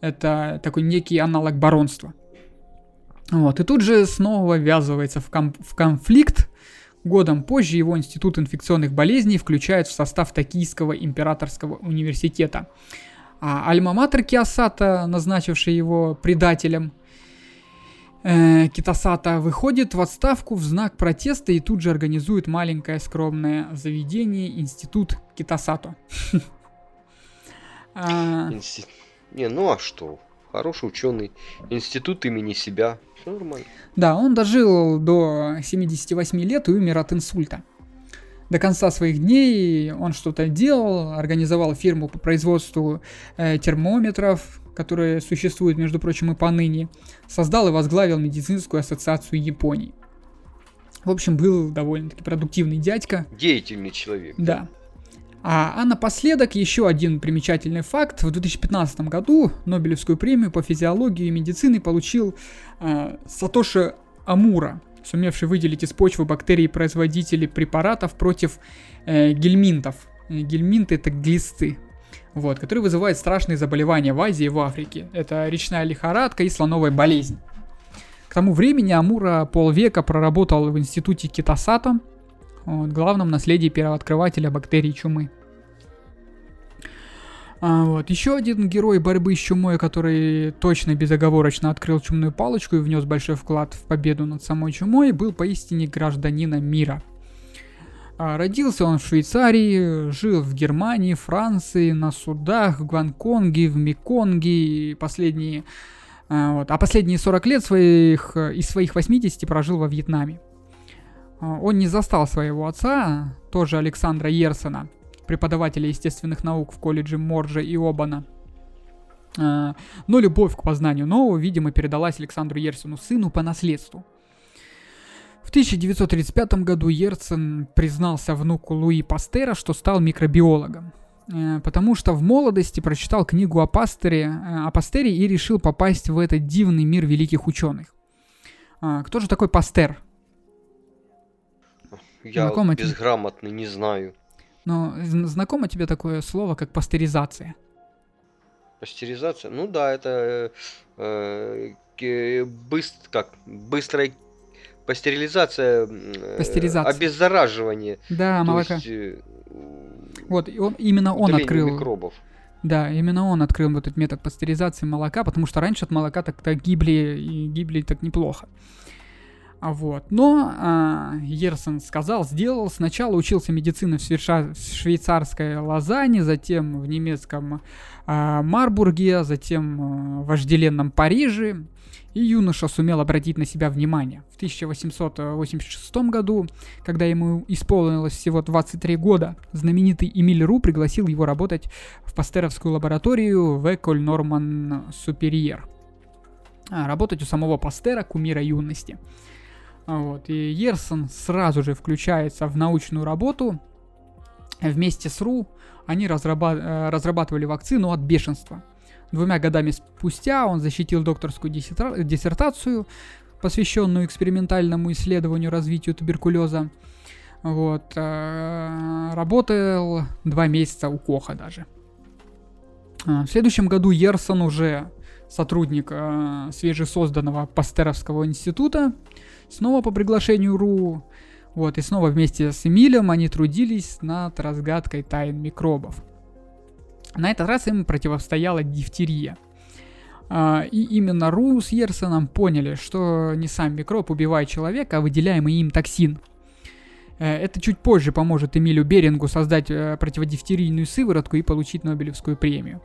Это такой некий аналог баронства. Вот, и тут же снова ввязывается в, ком- в конфликт. Годом позже его Институт инфекционных болезней включает в состав Токийского императорского университета – а альма-матер Киосата, назначивший его предателем, э, Китасата выходит в отставку в знак протеста и тут же организует маленькое скромное заведение Институт Китасато. А, Не, ну а что? Хороший ученый. Институт имени себя. Все нормально. Да, он дожил до 78 лет и умер от инсульта до конца своих дней он что-то делал, организовал фирму по производству э, термометров, которые существуют, между прочим, и поныне, создал и возглавил медицинскую ассоциацию Японии. В общем, был довольно-таки продуктивный дядька. Деятельный человек. Да. А, а напоследок еще один примечательный факт. В 2015 году Нобелевскую премию по физиологии и медицине получил э, Сатоши Амура, сумевший выделить из почвы бактерии производители препаратов против э, гельминтов. Э, гельминты это глисты, вот, которые вызывают страшные заболевания в Азии и в Африке. Это речная лихорадка и слоновая болезнь. К тому времени Амура полвека проработал в институте Китасата, вот, главном наследии первооткрывателя бактерий чумы. А, вот. Еще один герой борьбы с чумой, который точно безоговорочно открыл чумную палочку и внес большой вклад в победу над самой чумой, был поистине гражданином мира. А, родился он в Швейцарии, жил в Германии, Франции, на судах, в Гонконге, в Меконге, последние, а, вот, а последние 40 лет своих, из своих 80 прожил во Вьетнаме. Он не застал своего отца, тоже Александра Ерсона, преподавателя естественных наук в колледже Моржа и Обана. А, но любовь к познанию нового, видимо, передалась Александру Ерсину, сыну, по наследству. В 1935 году Ерцен признался внуку Луи Пастера, что стал микробиологом э, потому что в молодости прочитал книгу о Пастере, э, о Пастере и решил попасть в этот дивный мир великих ученых. А, кто же такой Пастер? Я Знакомый безграмотный, не знаю. Но знакомо тебе такое слово, как пастеризация? Пастеризация? Ну да, это э, э, быстр, как, быстрая пастерилизация, э, пастеризация. обеззараживание. Да, молока. Есть, э, вот, он, именно он открыл... микробов. Да, именно он открыл вот этот метод пастеризации молока, потому что раньше от молока так-то гибли, и гибли так неплохо. А вот. Но а, Ерсон сказал, сделал. Сначала учился медицине в, Швейца... в швейцарской Лозанне, затем в немецком а, Марбурге, затем а, в вожделенном Париже. И юноша сумел обратить на себя внимание. В 1886 году, когда ему исполнилось всего 23 года, знаменитый Эмиль Ру пригласил его работать в пастеровскую лабораторию в Эколь Норман Суперьер. Работать у самого Пастера, кумира юности. Вот. И Ерсон сразу же включается в научную работу. Вместе с РУ они разраба- э, разрабатывали вакцину от бешенства. Двумя годами спустя он защитил докторскую диссертацию, посвященную экспериментальному исследованию развитию туберкулеза. Вот. Э, работал два месяца у Коха даже. А, в следующем году Ерсон уже сотрудник э, свежесозданного Пастеровского института, снова по приглашению РУ. Вот, и снова вместе с Эмилем они трудились над разгадкой тайн микробов. На этот раз им противостояла дифтерия. А, и именно Ру с Ерсоном поняли, что не сам микроб убивает человека, а выделяемый им токсин. Это чуть позже поможет Эмилю Берингу создать противодифтерийную сыворотку и получить Нобелевскую премию.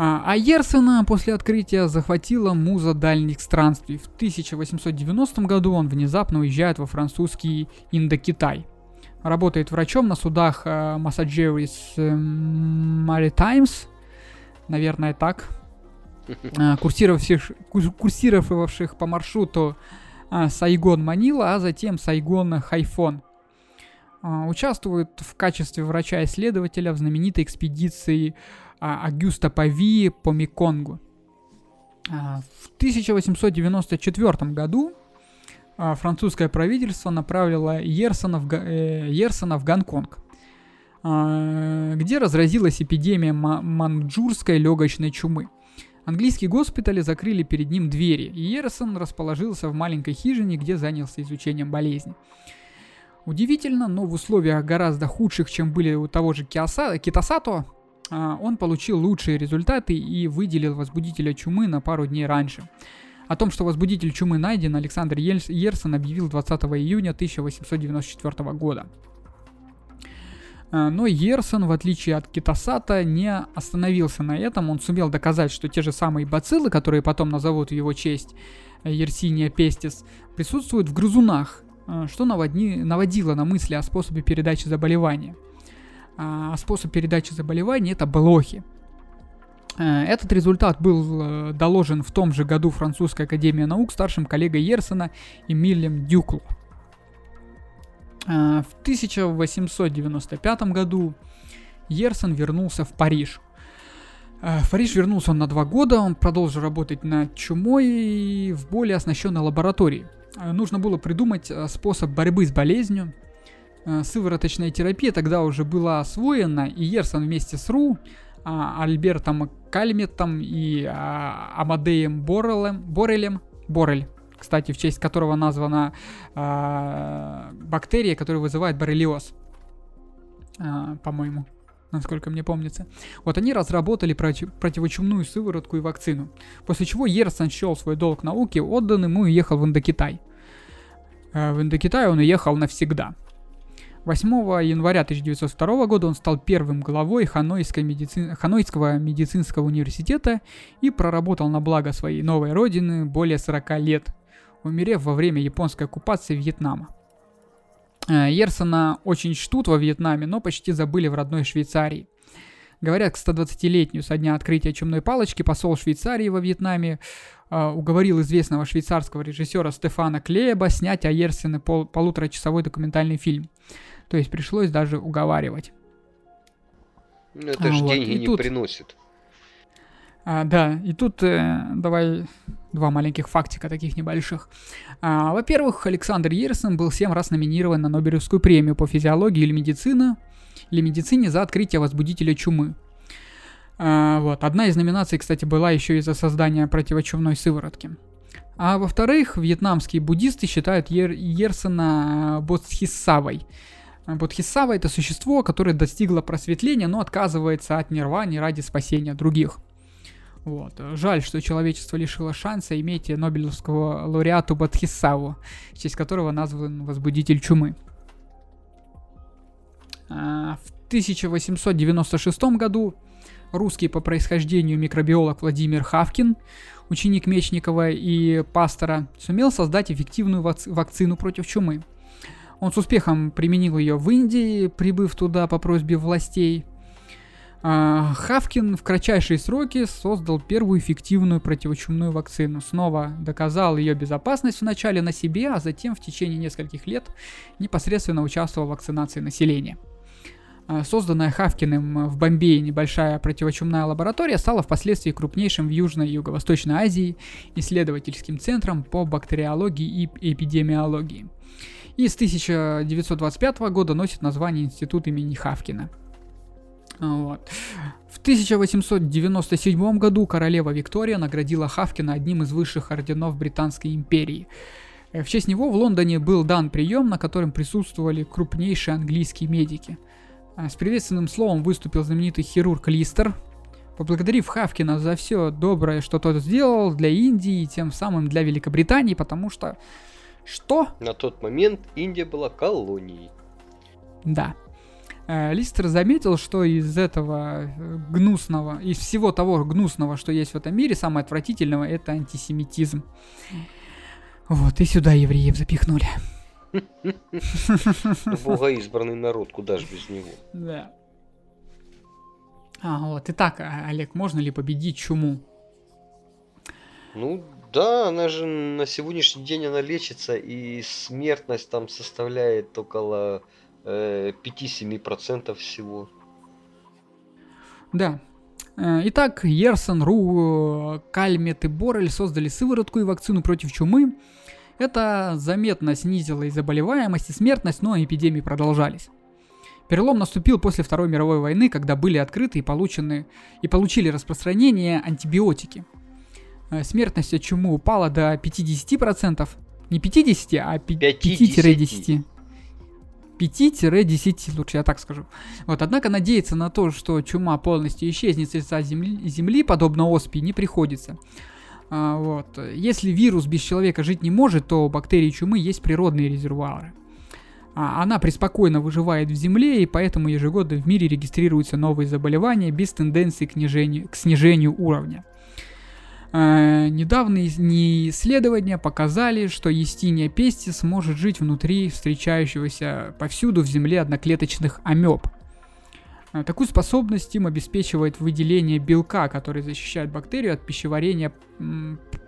А, а Ерсена после открытия захватила муза дальних странствий. В 1890 году он внезапно уезжает во французский Индокитай. Работает врачом на судах Массаджерис Маритаймс, наверное так, а, курсировавших, курсировавших по маршруту а, Сайгон-Манила, а затем Сайгон-Хайфон. Участвует в качестве врача-исследователя в знаменитой экспедиции Агюста Пави по Меконгу. А, в 1894 году а, французское правительство направило Ерсона в, э, Ерсона в Гонконг, а, где разразилась эпидемия манчжурской легочной чумы. Английские госпитали закрыли перед ним двери, и Ерсон расположился в маленькой хижине, где занялся изучением болезни. Удивительно, но в условиях гораздо худших, чем были у того же Киоса, Китасато, а, он получил лучшие результаты и выделил возбудителя чумы на пару дней раньше. О том, что возбудитель чумы найден, Александр Ерсон объявил 20 июня 1894 года. А, но Ерсон, в отличие от Китасата, не остановился на этом. Он сумел доказать, что те же самые бациллы, которые потом назовут в его честь Ерсиния пестис, присутствуют в грызунах, а, что наводни, наводило на мысли о способе передачи заболевания – а способ передачи заболеваний это блохи. Э, этот результат был э, доложен в том же году Французской академии наук старшим коллегой Ерсона Эмилем Дюкло. Э, в 1895 году Ерсон вернулся в Париж. В Париж вернулся он на два года, он продолжил работать над чумой в более оснащенной лаборатории. Нужно было придумать способ борьбы с болезнью, сывороточная терапия тогда уже была освоена, и Ерсон вместе с Ру, а, Альбертом Кальметом и а, Амадеем Боррелем, Боррелем, Боррель, кстати, в честь которого названа а, бактерия, которая вызывает боррелиоз, по-моему, насколько мне помнится. Вот они разработали против, противочумную сыворотку и вакцину, после чего Ерсон счел свой долг науки отданным и уехал в Индокитай. А, в Индокитай он уехал навсегда – 8 января 1902 года он стал первым главой Ханойской медици... Ханойского медицинского университета и проработал на благо своей новой родины более 40 лет, умерев во время японской оккупации Вьетнама. Э, Ерсона очень чтут во Вьетнаме, но почти забыли в родной Швейцарии. Говорят, к 120-летию со дня открытия чумной палочки посол Швейцарии во Вьетнаме э, уговорил известного швейцарского режиссера Стефана Клееба снять о Ерсене пол- полуторачасовой документальный фильм. То есть пришлось даже уговаривать. Ну, это а, же вот. деньги и не тут... приносит. А, да, и тут э, давай два маленьких фактика таких небольших. А, во-первых, Александр Ерсон был семь раз номинирован на Нобелевскую премию по физиологии или медицине, или медицине за открытие возбудителя чумы. А, вот. Одна из номинаций, кстати, была еще из-за создания противочумной сыворотки. А во-вторых, вьетнамские буддисты считают Ер- Ерсона Бодхисавой – Бодхисава это существо, которое достигло просветления, но отказывается от нирвани ради спасения других. Вот. Жаль, что человечество лишило шанса иметь Нобелевского лауреату Бодхисаву, в честь которого назван возбудитель чумы. А, в 1896 году русский по происхождению микробиолог Владимир Хавкин, ученик Мечникова и пастора, сумел создать эффективную вакцину против чумы – он с успехом применил ее в Индии, прибыв туда по просьбе властей. А, Хавкин в кратчайшие сроки создал первую эффективную противочумную вакцину. Снова доказал ее безопасность вначале на себе, а затем в течение нескольких лет непосредственно участвовал в вакцинации населения. А, созданная Хавкиным в Бомбее небольшая противочумная лаборатория стала впоследствии крупнейшим в Южной и Юго-Восточной Азии исследовательским центром по бактериологии и эпидемиологии и с 1925 года носит название Институт имени Хавкина. Вот. В 1897 году королева Виктория наградила Хавкина одним из высших орденов Британской империи. Э, в честь него в Лондоне был дан прием, на котором присутствовали крупнейшие английские медики. Э, с приветственным словом выступил знаменитый хирург Листер, поблагодарив Хавкина за все доброе, что тот сделал для Индии и тем самым для Великобритании, потому что Что? На тот момент Индия была колонией. Да. Э, Листер заметил, что из этого э, гнусного, из всего того гнусного, что есть в этом мире, самое отвратительного это антисемитизм. Вот, и сюда евреев запихнули. Богоизбранный народ, куда же без него. Да. А, вот. Итак, Олег, можно ли победить чуму? Ну, да, она же на сегодняшний день она лечится, и смертность там составляет около э, 5-7% всего. Да. Э, Итак, Ерсон, Ру, Кальмет и Борель создали сыворотку и вакцину против чумы. Это заметно снизило и заболеваемость, и смертность, но эпидемии продолжались. Перелом наступил после Второй мировой войны, когда были открыты и получены и получили распространение антибиотики. Э, Смертность от чумы упала до 50%. Не 50, а 5-10. 5-10, лучше я так скажу. Вот, однако надеяться на то, что чума полностью исчезнет с лица земли, земли подобно оспи, не приходится. А, вот. Если вирус без человека жить не может, то у бактерий чумы есть природные резервуары. А, она преспокойно выживает в земле, и поэтому ежегодно в мире регистрируются новые заболевания без тенденции к снижению, к снижению уровня. Э, недавние исследования показали, что Естиния пестис может жить внутри встречающегося повсюду в земле одноклеточных амеб. Э, Такую способность им обеспечивает выделение белка, который защищает бактерию от пищеварения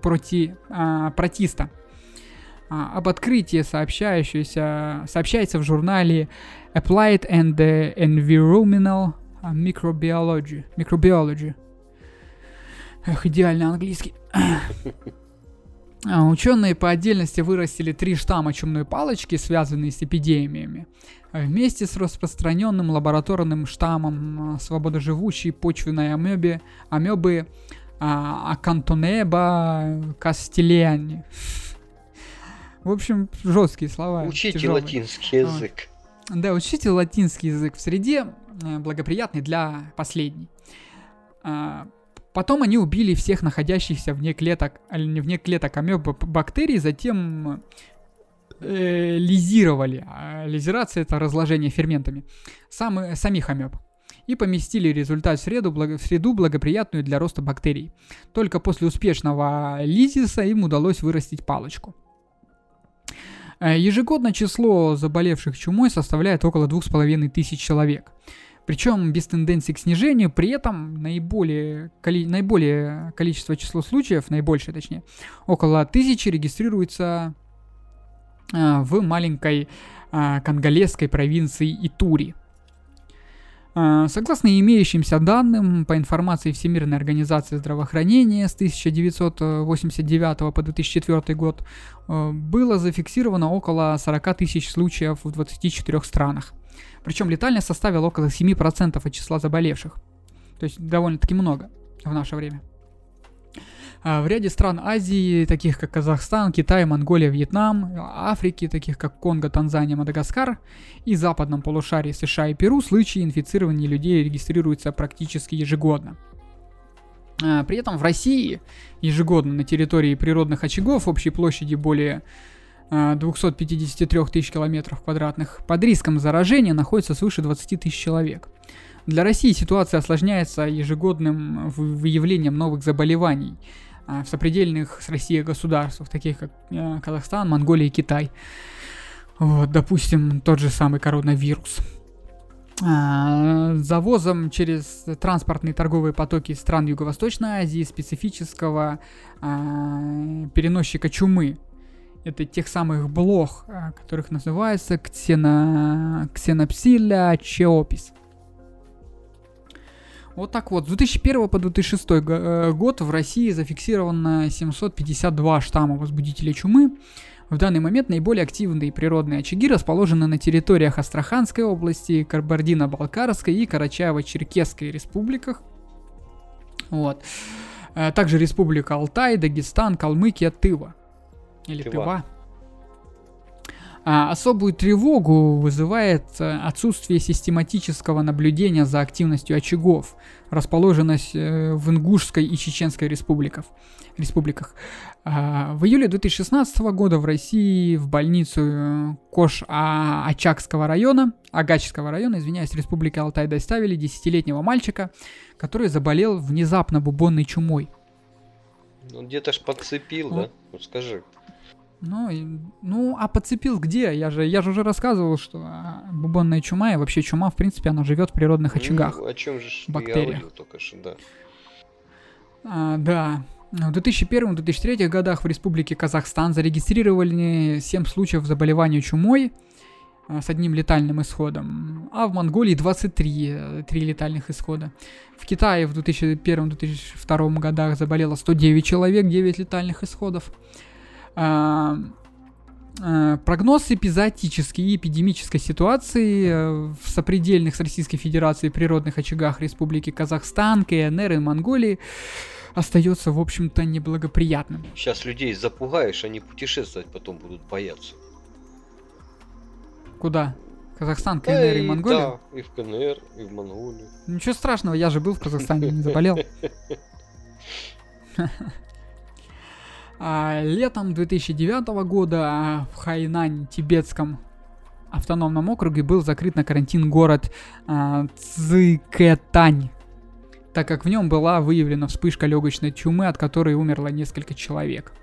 проти, а, протиста. А, об открытии сообщающееся, сообщается в журнале Applied and Environmental Microbiology. Microbiology. Эх, идеальный английский. А, Ученые по отдельности вырастили три штамма чумной палочки, связанные с эпидемиями. Вместе с распространенным лабораторным штаммом а, свободоживущей почвенной амебе, амебы а, Акантонеба Кастильяни. В общем, жесткие слова. Учите тяжелые. латинский язык. Да, учите латинский язык в среде, э, благоприятной для последней. Потом они убили всех находящихся вне клеток, не вне клеток амеб бактерий, затем э, лизировали. А лизерация это разложение ферментами. Самы- самих амеб. И поместили результат в среду, в среду благоприятную для роста бактерий. Только после успешного лизиса им удалось вырастить палочку. Э, Ежегодно число заболевших чумой составляет около 2500 тысяч человек. Причем без тенденции к снижению, при этом наиболее, коли- наиболее количество число случаев, наибольшее точнее, около тысячи регистрируется а, в маленькой а, конголезской провинции Итури. А, Согласно имеющимся данным, по информации Всемирной организации здравоохранения с 1989 по 2004 год, э, было зафиксировано около 40 тысяч случаев в 24 странах. Причем летальность составила около 7% от числа заболевших. То есть довольно-таки много в наше время. А В ряде стран Азии, таких как Казахстан, Китай, Монголия, Вьетнам, Африки, таких как Конго, Танзания, Мадагаскар, и западном полушарии США и Перу, случаи инфицирования людей регистрируются практически ежегодно. А, При этом в России ежегодно на территории природных очагов общей площади более 253 тысяч километров квадратных под риском заражения находится свыше 20 тысяч человек. Для России ситуация осложняется ежегодным вы- выявлением новых заболеваний а, в сопредельных с Россией государствах, таких как э, Казахстан, Монголия и Китай. Вот, допустим, тот же самый коронавирус. Завозом через транспортные торговые потоки стран Юго-Восточной Азии специфического а, переносчика чумы. Это тех самых блох, а, которых называется ксено... ксенопсилля чеопис. Вот так вот. С 2001 по 2006 го- э, год в России зафиксировано 752 штамма возбудителей чумы. В данный момент наиболее активные природные очаги расположены на территориях Астраханской области, Кабардино-Балкарской и Карачаево-Черкесской республиках. Вот. Э, Также республика Алтай, Дагестан, Калмыкия, Тыва. Или Тыва. Тыва. А особую тревогу вызывает э, отсутствие систематического наблюдения за активностью очагов, расположенность э, в Ингушской и Чеченской республиках. республиках. А, в июле 2016 года в России в больницу э, Кош-Очакского района, Агачского района, извиняюсь, Республики Алтай доставили десятилетнего мальчика, который заболел внезапно бубонной чумой. Ну, где-то ж подцепил, вот. да? Вот скажи. Ну, и, ну, а подцепил где? Я же, я же уже рассказывал, что а, бубонная чума и вообще чума, в принципе, она живет в природных очагах. Ну, о чем же бактериях. я говорил только что, да. А, да. В 2001-2003 годах в Республике Казахстан зарегистрировали 7 случаев заболевания чумой с одним летальным исходом, а в Монголии 23 3 летальных исхода. В Китае в 2001-2002 годах заболело 109 человек, 9 летальных исходов. А, а, прогноз эпизоотической и эпидемической ситуации э, в сопредельных с Российской Федерацией природных очагах Республики Казахстан, КНР и Монголии остается, в общем-то, неблагоприятным. Сейчас людей запугаешь, они путешествовать потом будут бояться. Куда? Казахстан, КНР да, и Монголию? Да, и в КНР, и в Монголию. Ничего страшного, я же был в Казахстане, не заболел. А, летом 2009 года в Хайнань, тибетском автономном округе, был закрыт на карантин город а, Цзыкэтань, так как в нем была выявлена вспышка легочной чумы, от которой умерло несколько человек.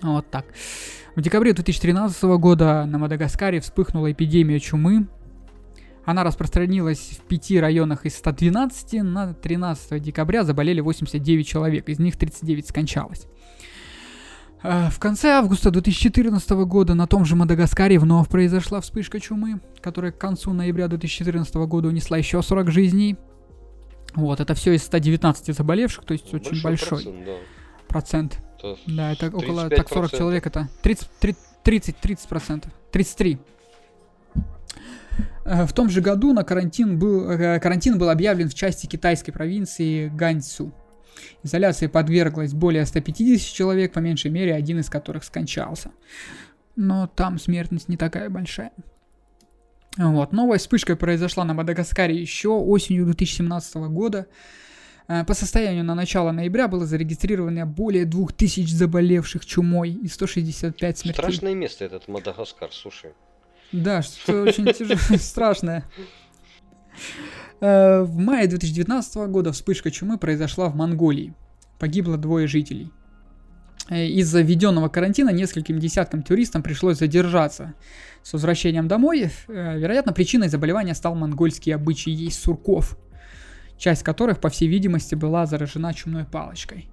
Вот так. В декабре 2013 года на Мадагаскаре вспыхнула эпидемия чумы, она распространилась в пяти районах из 112. На 13 декабря заболели 89 человек, из них 39 скончалось. А, в конце августа 2014 года на том же Мадагаскаре вновь произошла вспышка чумы, которая к концу ноября 2014 года унесла еще 40 жизней. Вот, это все из 119 заболевших, то есть очень большой, большой процент. Да. процент. Это да, это около так 40 человек, это 30, 30, 30 процентов, 33. Э, в том же году на карантин был, э, карантин был объявлен в части китайской провинции Ганьсу. Изоляции подверглось более 150 человек, по меньшей мере, один из которых скончался. Но там смертность не такая большая. Вот. Новая вспышка произошла на Мадагаскаре еще осенью 2017 года. Э, по состоянию на начало ноября было зарегистрировано более 2000 заболевших чумой и 165 смертей. Страшное место этот Мадагаскар, слушай. Да, что очень страшное. Э, в мае 2019 года вспышка чумы произошла в Монголии. Погибло двое жителей. Э, из-за введенного карантина нескольким десяткам туристам пришлось задержаться с возвращением домой. Вероятно, причиной заболевания стал монгольский обычай есть сурков, часть которых, по всей видимости, была заражена чумной палочкой.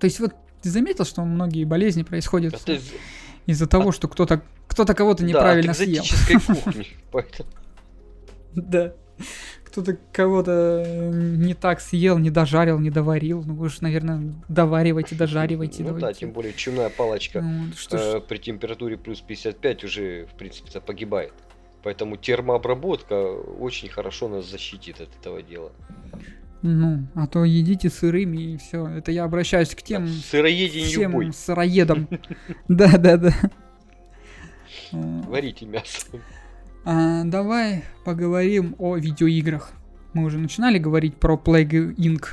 То есть вот ты заметил, что многие болезни происходят Это... из-за того, что кто-то кто-то кого-то неправильно да, съел. кухни, поэтому. Да. Кто-то кого-то не так съел, не дожарил, не доварил. Ну вы же, наверное, доваривайте, дожаривайте. Ну да, тем более чумная палочка ну, что э, при температуре плюс 55 уже, в принципе, погибает. Поэтому термообработка очень хорошо нас защитит от этого дела. Ну, а то едите сырыми и все. Это я обращаюсь к тем... Сыроедению всем бой. сыроедам. Да, да, да. Варите мясо. А, давай поговорим о видеоиграх. Мы уже начинали говорить про Plague Inc.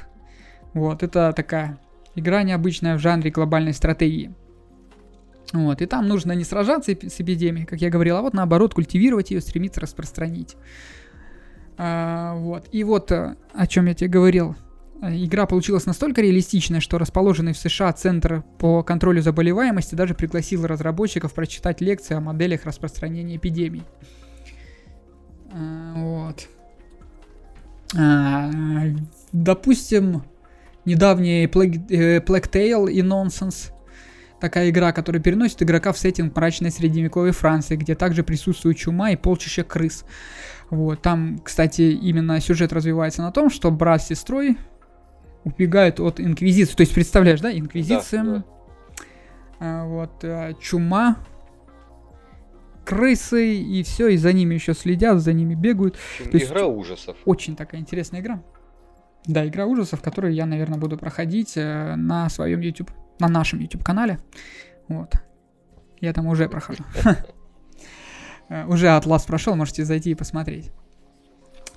Вот, это такая игра необычная в жанре глобальной стратегии. Вот, и там нужно не сражаться с эпидемией, как я говорил, а вот наоборот культивировать ее, стремиться распространить. А, вот, и вот э, о чем я тебе говорил. Игра получилась настолько реалистичной, что расположенный в США Центр по контролю заболеваемости даже пригласил разработчиков прочитать лекции о моделях распространения эпидемий. А, вот. А, допустим, недавний Plague, э, Plague Tale и Nonsense. Такая игра, которая переносит игрока в сеттинг мрачной средневековой Франции, где также присутствует чума и полчища крыс. Вот, там, кстати, именно сюжет развивается на том, что брат с сестрой убегают от инквизиции. То есть, представляешь, да, инквизиция, да, да. А, вот, а, чума, крысы и все, и за ними еще следят, за ними бегают. То есть, игра ужасов. Очень такая интересная игра. Да, игра ужасов, которую я, наверное, буду проходить э, на своем YouTube, на нашем YouTube канале. Вот. Я там уже прохожу. Э, уже Атлас прошел, можете зайти и посмотреть.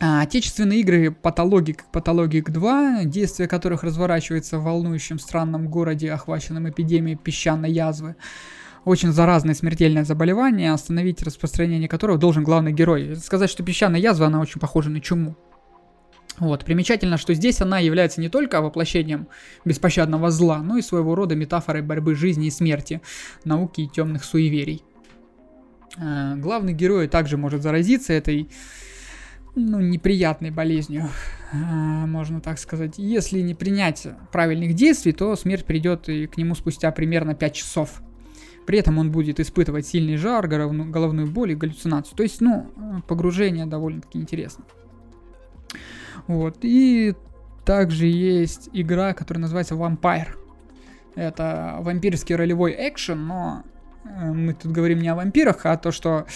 А, отечественные игры Патологик, Патологик 2, действие которых разворачивается в волнующем странном городе, охваченном эпидемией песчаной язвы. Очень заразное смертельное заболевание, остановить распространение которого должен главный герой. Сказать, что песчаная язва, она очень похожа на чуму. Вот. Примечательно, что здесь она является не только воплощением беспощадного зла, но и своего рода метафорой борьбы жизни и смерти, науки и темных суеверий. Э, главный герой также может заразиться этой ну, неприятной болезнью, э, можно так сказать. Если не принять правильных действий, то смерть придет и к нему спустя примерно 5 часов. При этом он будет испытывать сильный жар, головную боль и галлюцинацию. То есть, ну, погружение довольно-таки интересно. Вот. И также есть игра, которая называется Vampire. Это вампирский ролевой экшен, но э, мы тут говорим не о вампирах, а то, что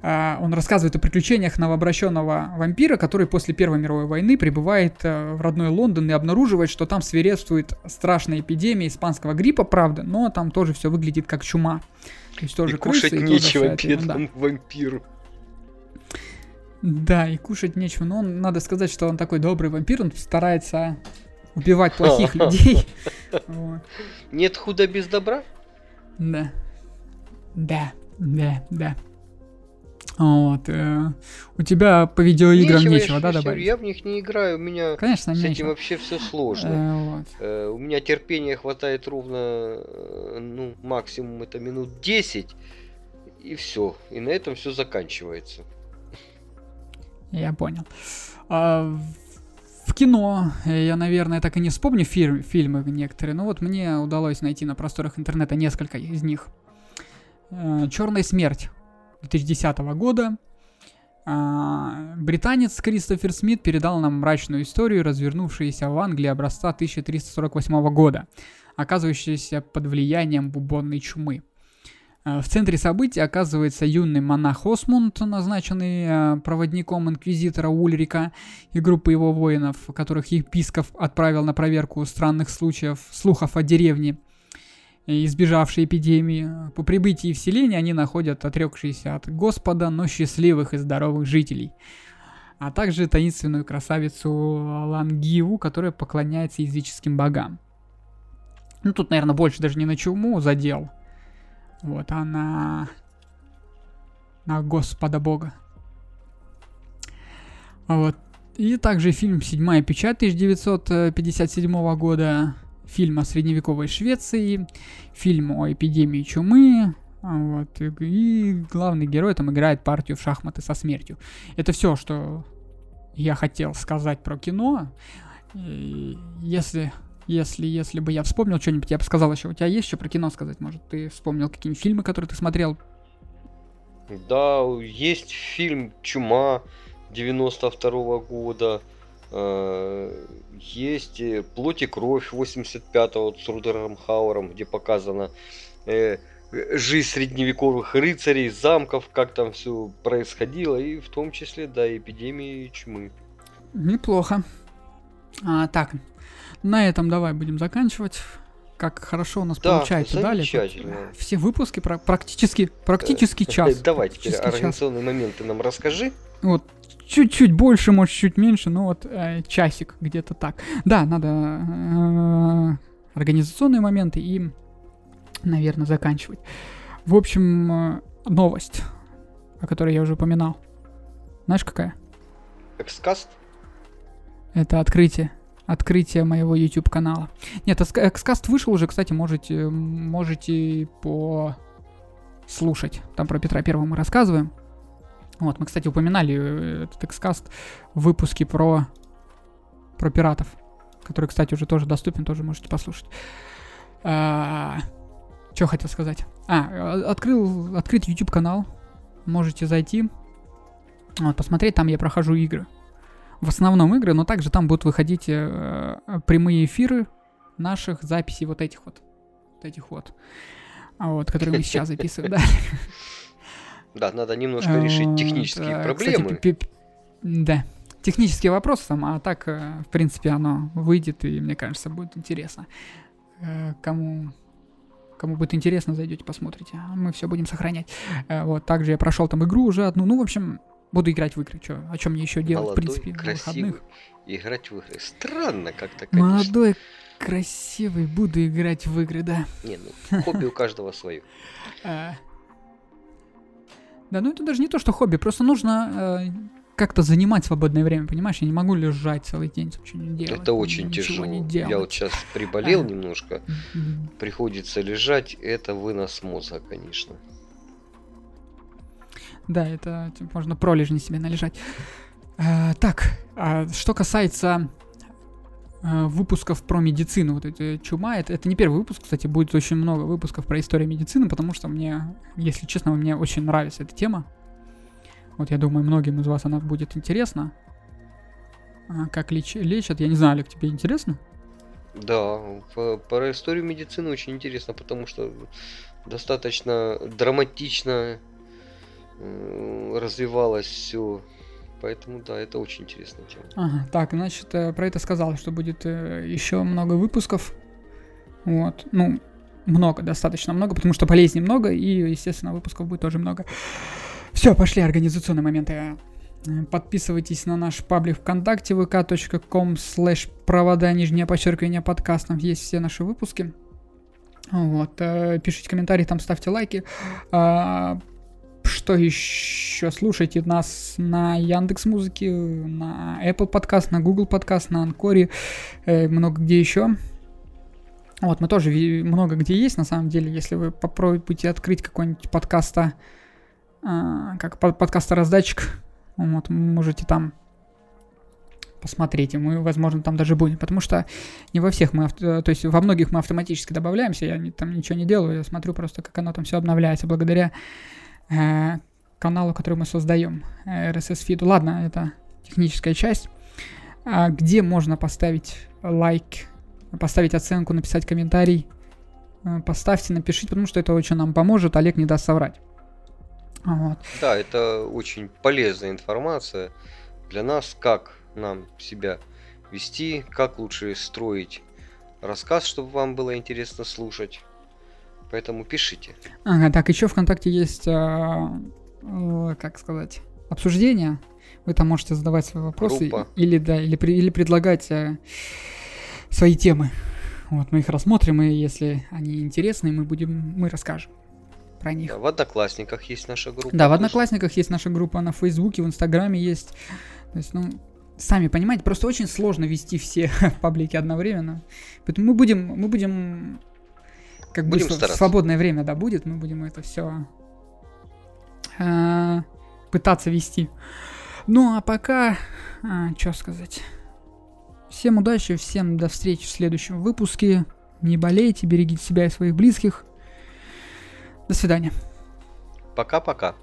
э, он рассказывает о приключениях новообращенного вампира, который после Первой мировой войны прибывает э, в родной Лондон и обнаруживает, что там свирепствует страшная эпидемия испанского гриппа, правда, но там тоже все выглядит как чума. То есть тоже и крысы, кушать и нечего тоже бедному вампиру. Да, и кушать нечего. Но он, надо сказать, что он такой добрый вампир, он старается убивать плохих людей. Нет худа без добра? Да. Да, да, да. Вот. Э, у тебя по видеоиграм нечего, нечего да, добавить? Я в них не играю, у меня Конечно, с нечего. этим вообще все сложно. Э, вот. э, у меня терпения хватает ровно, э, ну, максимум это минут 10, и все. И на этом все заканчивается. Я понял. А, в кино я, наверное, так и не вспомню фи- фильмы некоторые, но вот мне удалось найти на просторах интернета несколько из них. Э, Черная смерть 2010 года. А, британец Кристофер Смит передал нам мрачную историю, развернувшуюся в Англии образца 1348 года, оказывающуюся под влиянием бубонной чумы. Э, в центре событий оказывается юный монах Осмунд, назначенный э, проводником инквизитора Ульрика и группы его воинов, которых епископ отправил на проверку странных случаев, слухов о деревне, избежавшей эпидемии. По прибытии в селение они находят отрекшиеся от Господа, но счастливых и здоровых жителей. А также таинственную красавицу Лангиву, которая поклоняется языческим богам. Ну, тут, наверное, больше даже не на чуму задел – вот она на Господа Бога. Вот. И также фильм «Седьмая печать» 1957 года, фильм о средневековой Швеции, фильм о эпидемии чумы, вот, и главный герой там играет партию в шахматы со смертью. Это все, что я хотел сказать про кино. И если если, если бы я вспомнил что-нибудь, я бы сказал еще, у тебя есть еще про кино сказать? Может, ты вспомнил какие-нибудь фильмы, которые ты смотрел? Да, есть фильм «Чума» 92 -го года. Э, есть э, «Плоть и кровь» 85-го с Рудером Хауэром, где показана э, жизнь средневековых рыцарей, замков, как там все происходило, и в том числе, да, эпидемии чумы. Неплохо. А, так, на этом давай будем заканчивать. Как хорошо у нас да, получается далее. Все выпуски про практически практически час. Давай теперь организационные час. моменты нам расскажи. Вот чуть-чуть больше, может чуть меньше, но вот э, часик где-то так. Да, надо э, организационные моменты и, наверное, заканчивать. В общем, э, новость, о которой я уже упоминал. Знаешь какая? Экскаст? Это открытие открытие моего YouTube канала. Нет, экскаст вышел уже, кстати, можете, можете послушать. Там про Петра Первого мы рассказываем. Вот, мы, кстати, упоминали э, этот экскаст в выпуске про, про пиратов, который, кстати, уже тоже доступен, тоже можете послушать. А, что хотел сказать? А, открыл, открыть YouTube канал, можете зайти, вот, посмотреть, там я прохожу игры в основном игры, но также там будут выходить э, прямые эфиры наших записей вот этих вот. Вот этих вот. А вот, которые мы сейчас записываем, да. Да, надо немножко решить технические проблемы. Да, технические вопросы там, а так, э, в принципе, оно выйдет, и мне кажется, будет интересно. Э, кому Кому будет интересно, зайдете, посмотрите. А Мы все будем сохранять. Э, Вот, также я прошел там игру уже одну. Ну, в общем, буду играть в игры. Чё, о чем мне еще делать, Молодой, в принципе, на красивый. выходных. Играть в игры. Странно как-то, конечно. Молодой, красивый, буду играть в игры, да. Не, ну, хобби у каждого свое. А. Да, ну это даже не то, что хобби, просто нужно э, как-то занимать свободное время, понимаешь? Я не могу лежать целый день, ничего не делать. Это очень тяжело. не Я делать. вот сейчас приболел А. немножко. М, Приходится лежать. Это вынос мозга, конечно. Да, это типа, можно пролежни себе належать. А, так, а что касается а, выпусков про медицину, вот эти чума, это, это не первый выпуск, кстати, будет очень много выпусков про историю медицины, потому что мне, если честно, мне очень нравится эта тема. Вот я думаю, многим из вас она будет интересна. А, как леч- лечат, я не знаю, Олег, тебе интересно? Да, про историю медицины очень интересно, потому что достаточно драматично э, развивалось все. Поэтому да, это очень интересная тема. Ага, так, значит, э, про это сказал, что будет еще много выпусков. Вот, ну, много, достаточно много, потому что болезней много, и, естественно, выпусков будет тоже много. Все, пошли организационные моменты. Э, Подписывайтесь на наш паблик ВКонтакте vk.com слэш провода нижнее подчеркивание подкаст. Там есть все наши выпуски. Вот, э, пишите комментарии, там ставьте лайки. Что еще? Слушайте нас на Яндекс Музыке, на Apple Подкаст, на Google Подкаст, на Анкоре, э, много где еще. Вот, мы тоже много где есть, на самом деле, если вы попробуете открыть какой-нибудь подкаста, а, как под- подкаста раздатчик, вот, можете там посмотреть, и мы, возможно, там даже будем, потому что не во всех мы, авто- то есть во многих мы автоматически добавляемся, я не- там ничего не делаю, я смотрю просто, как оно там все обновляется, благодаря э, каналу, который мы создаем, э, RSS фиду. Ладно, это техническая часть. А где можно поставить лайк, поставить оценку, написать комментарий? Э, Поставьте, напишите, потому что это очень нам поможет. Олег не даст соврать. Вот. Да, это очень полезная информация для нас, как нам себя вести, как лучше строить рассказ, чтобы вам было интересно слушать. Поэтому пишите. Ага, так, еще ВКонтакте есть, а, э, как сказать, обсуждение. Вы там можете задавать свои вопросы Группа. или да, или, или предлагать э, свои темы. Вот мы их рассмотрим, и если они интересны, мы будем, мы расскажем про них. Да, в Одноклассниках есть наша группа. Да, в. Одноклассниках есть наша группа, на Фейсбуке, в Инстаграме есть. То есть, ну, сами понимаете, просто очень сложно вести все паблики одновременно. Поэтому мы будем, мы будем, как бы Будем св- стараться. свободное время, да, будет, мы будем это все пытаться вести. Ну, а пока, что сказать. Всем удачи, всем до встречи в следующем выпуске. Не болейте, берегите себя и своих близких. До свидания. Пока-пока.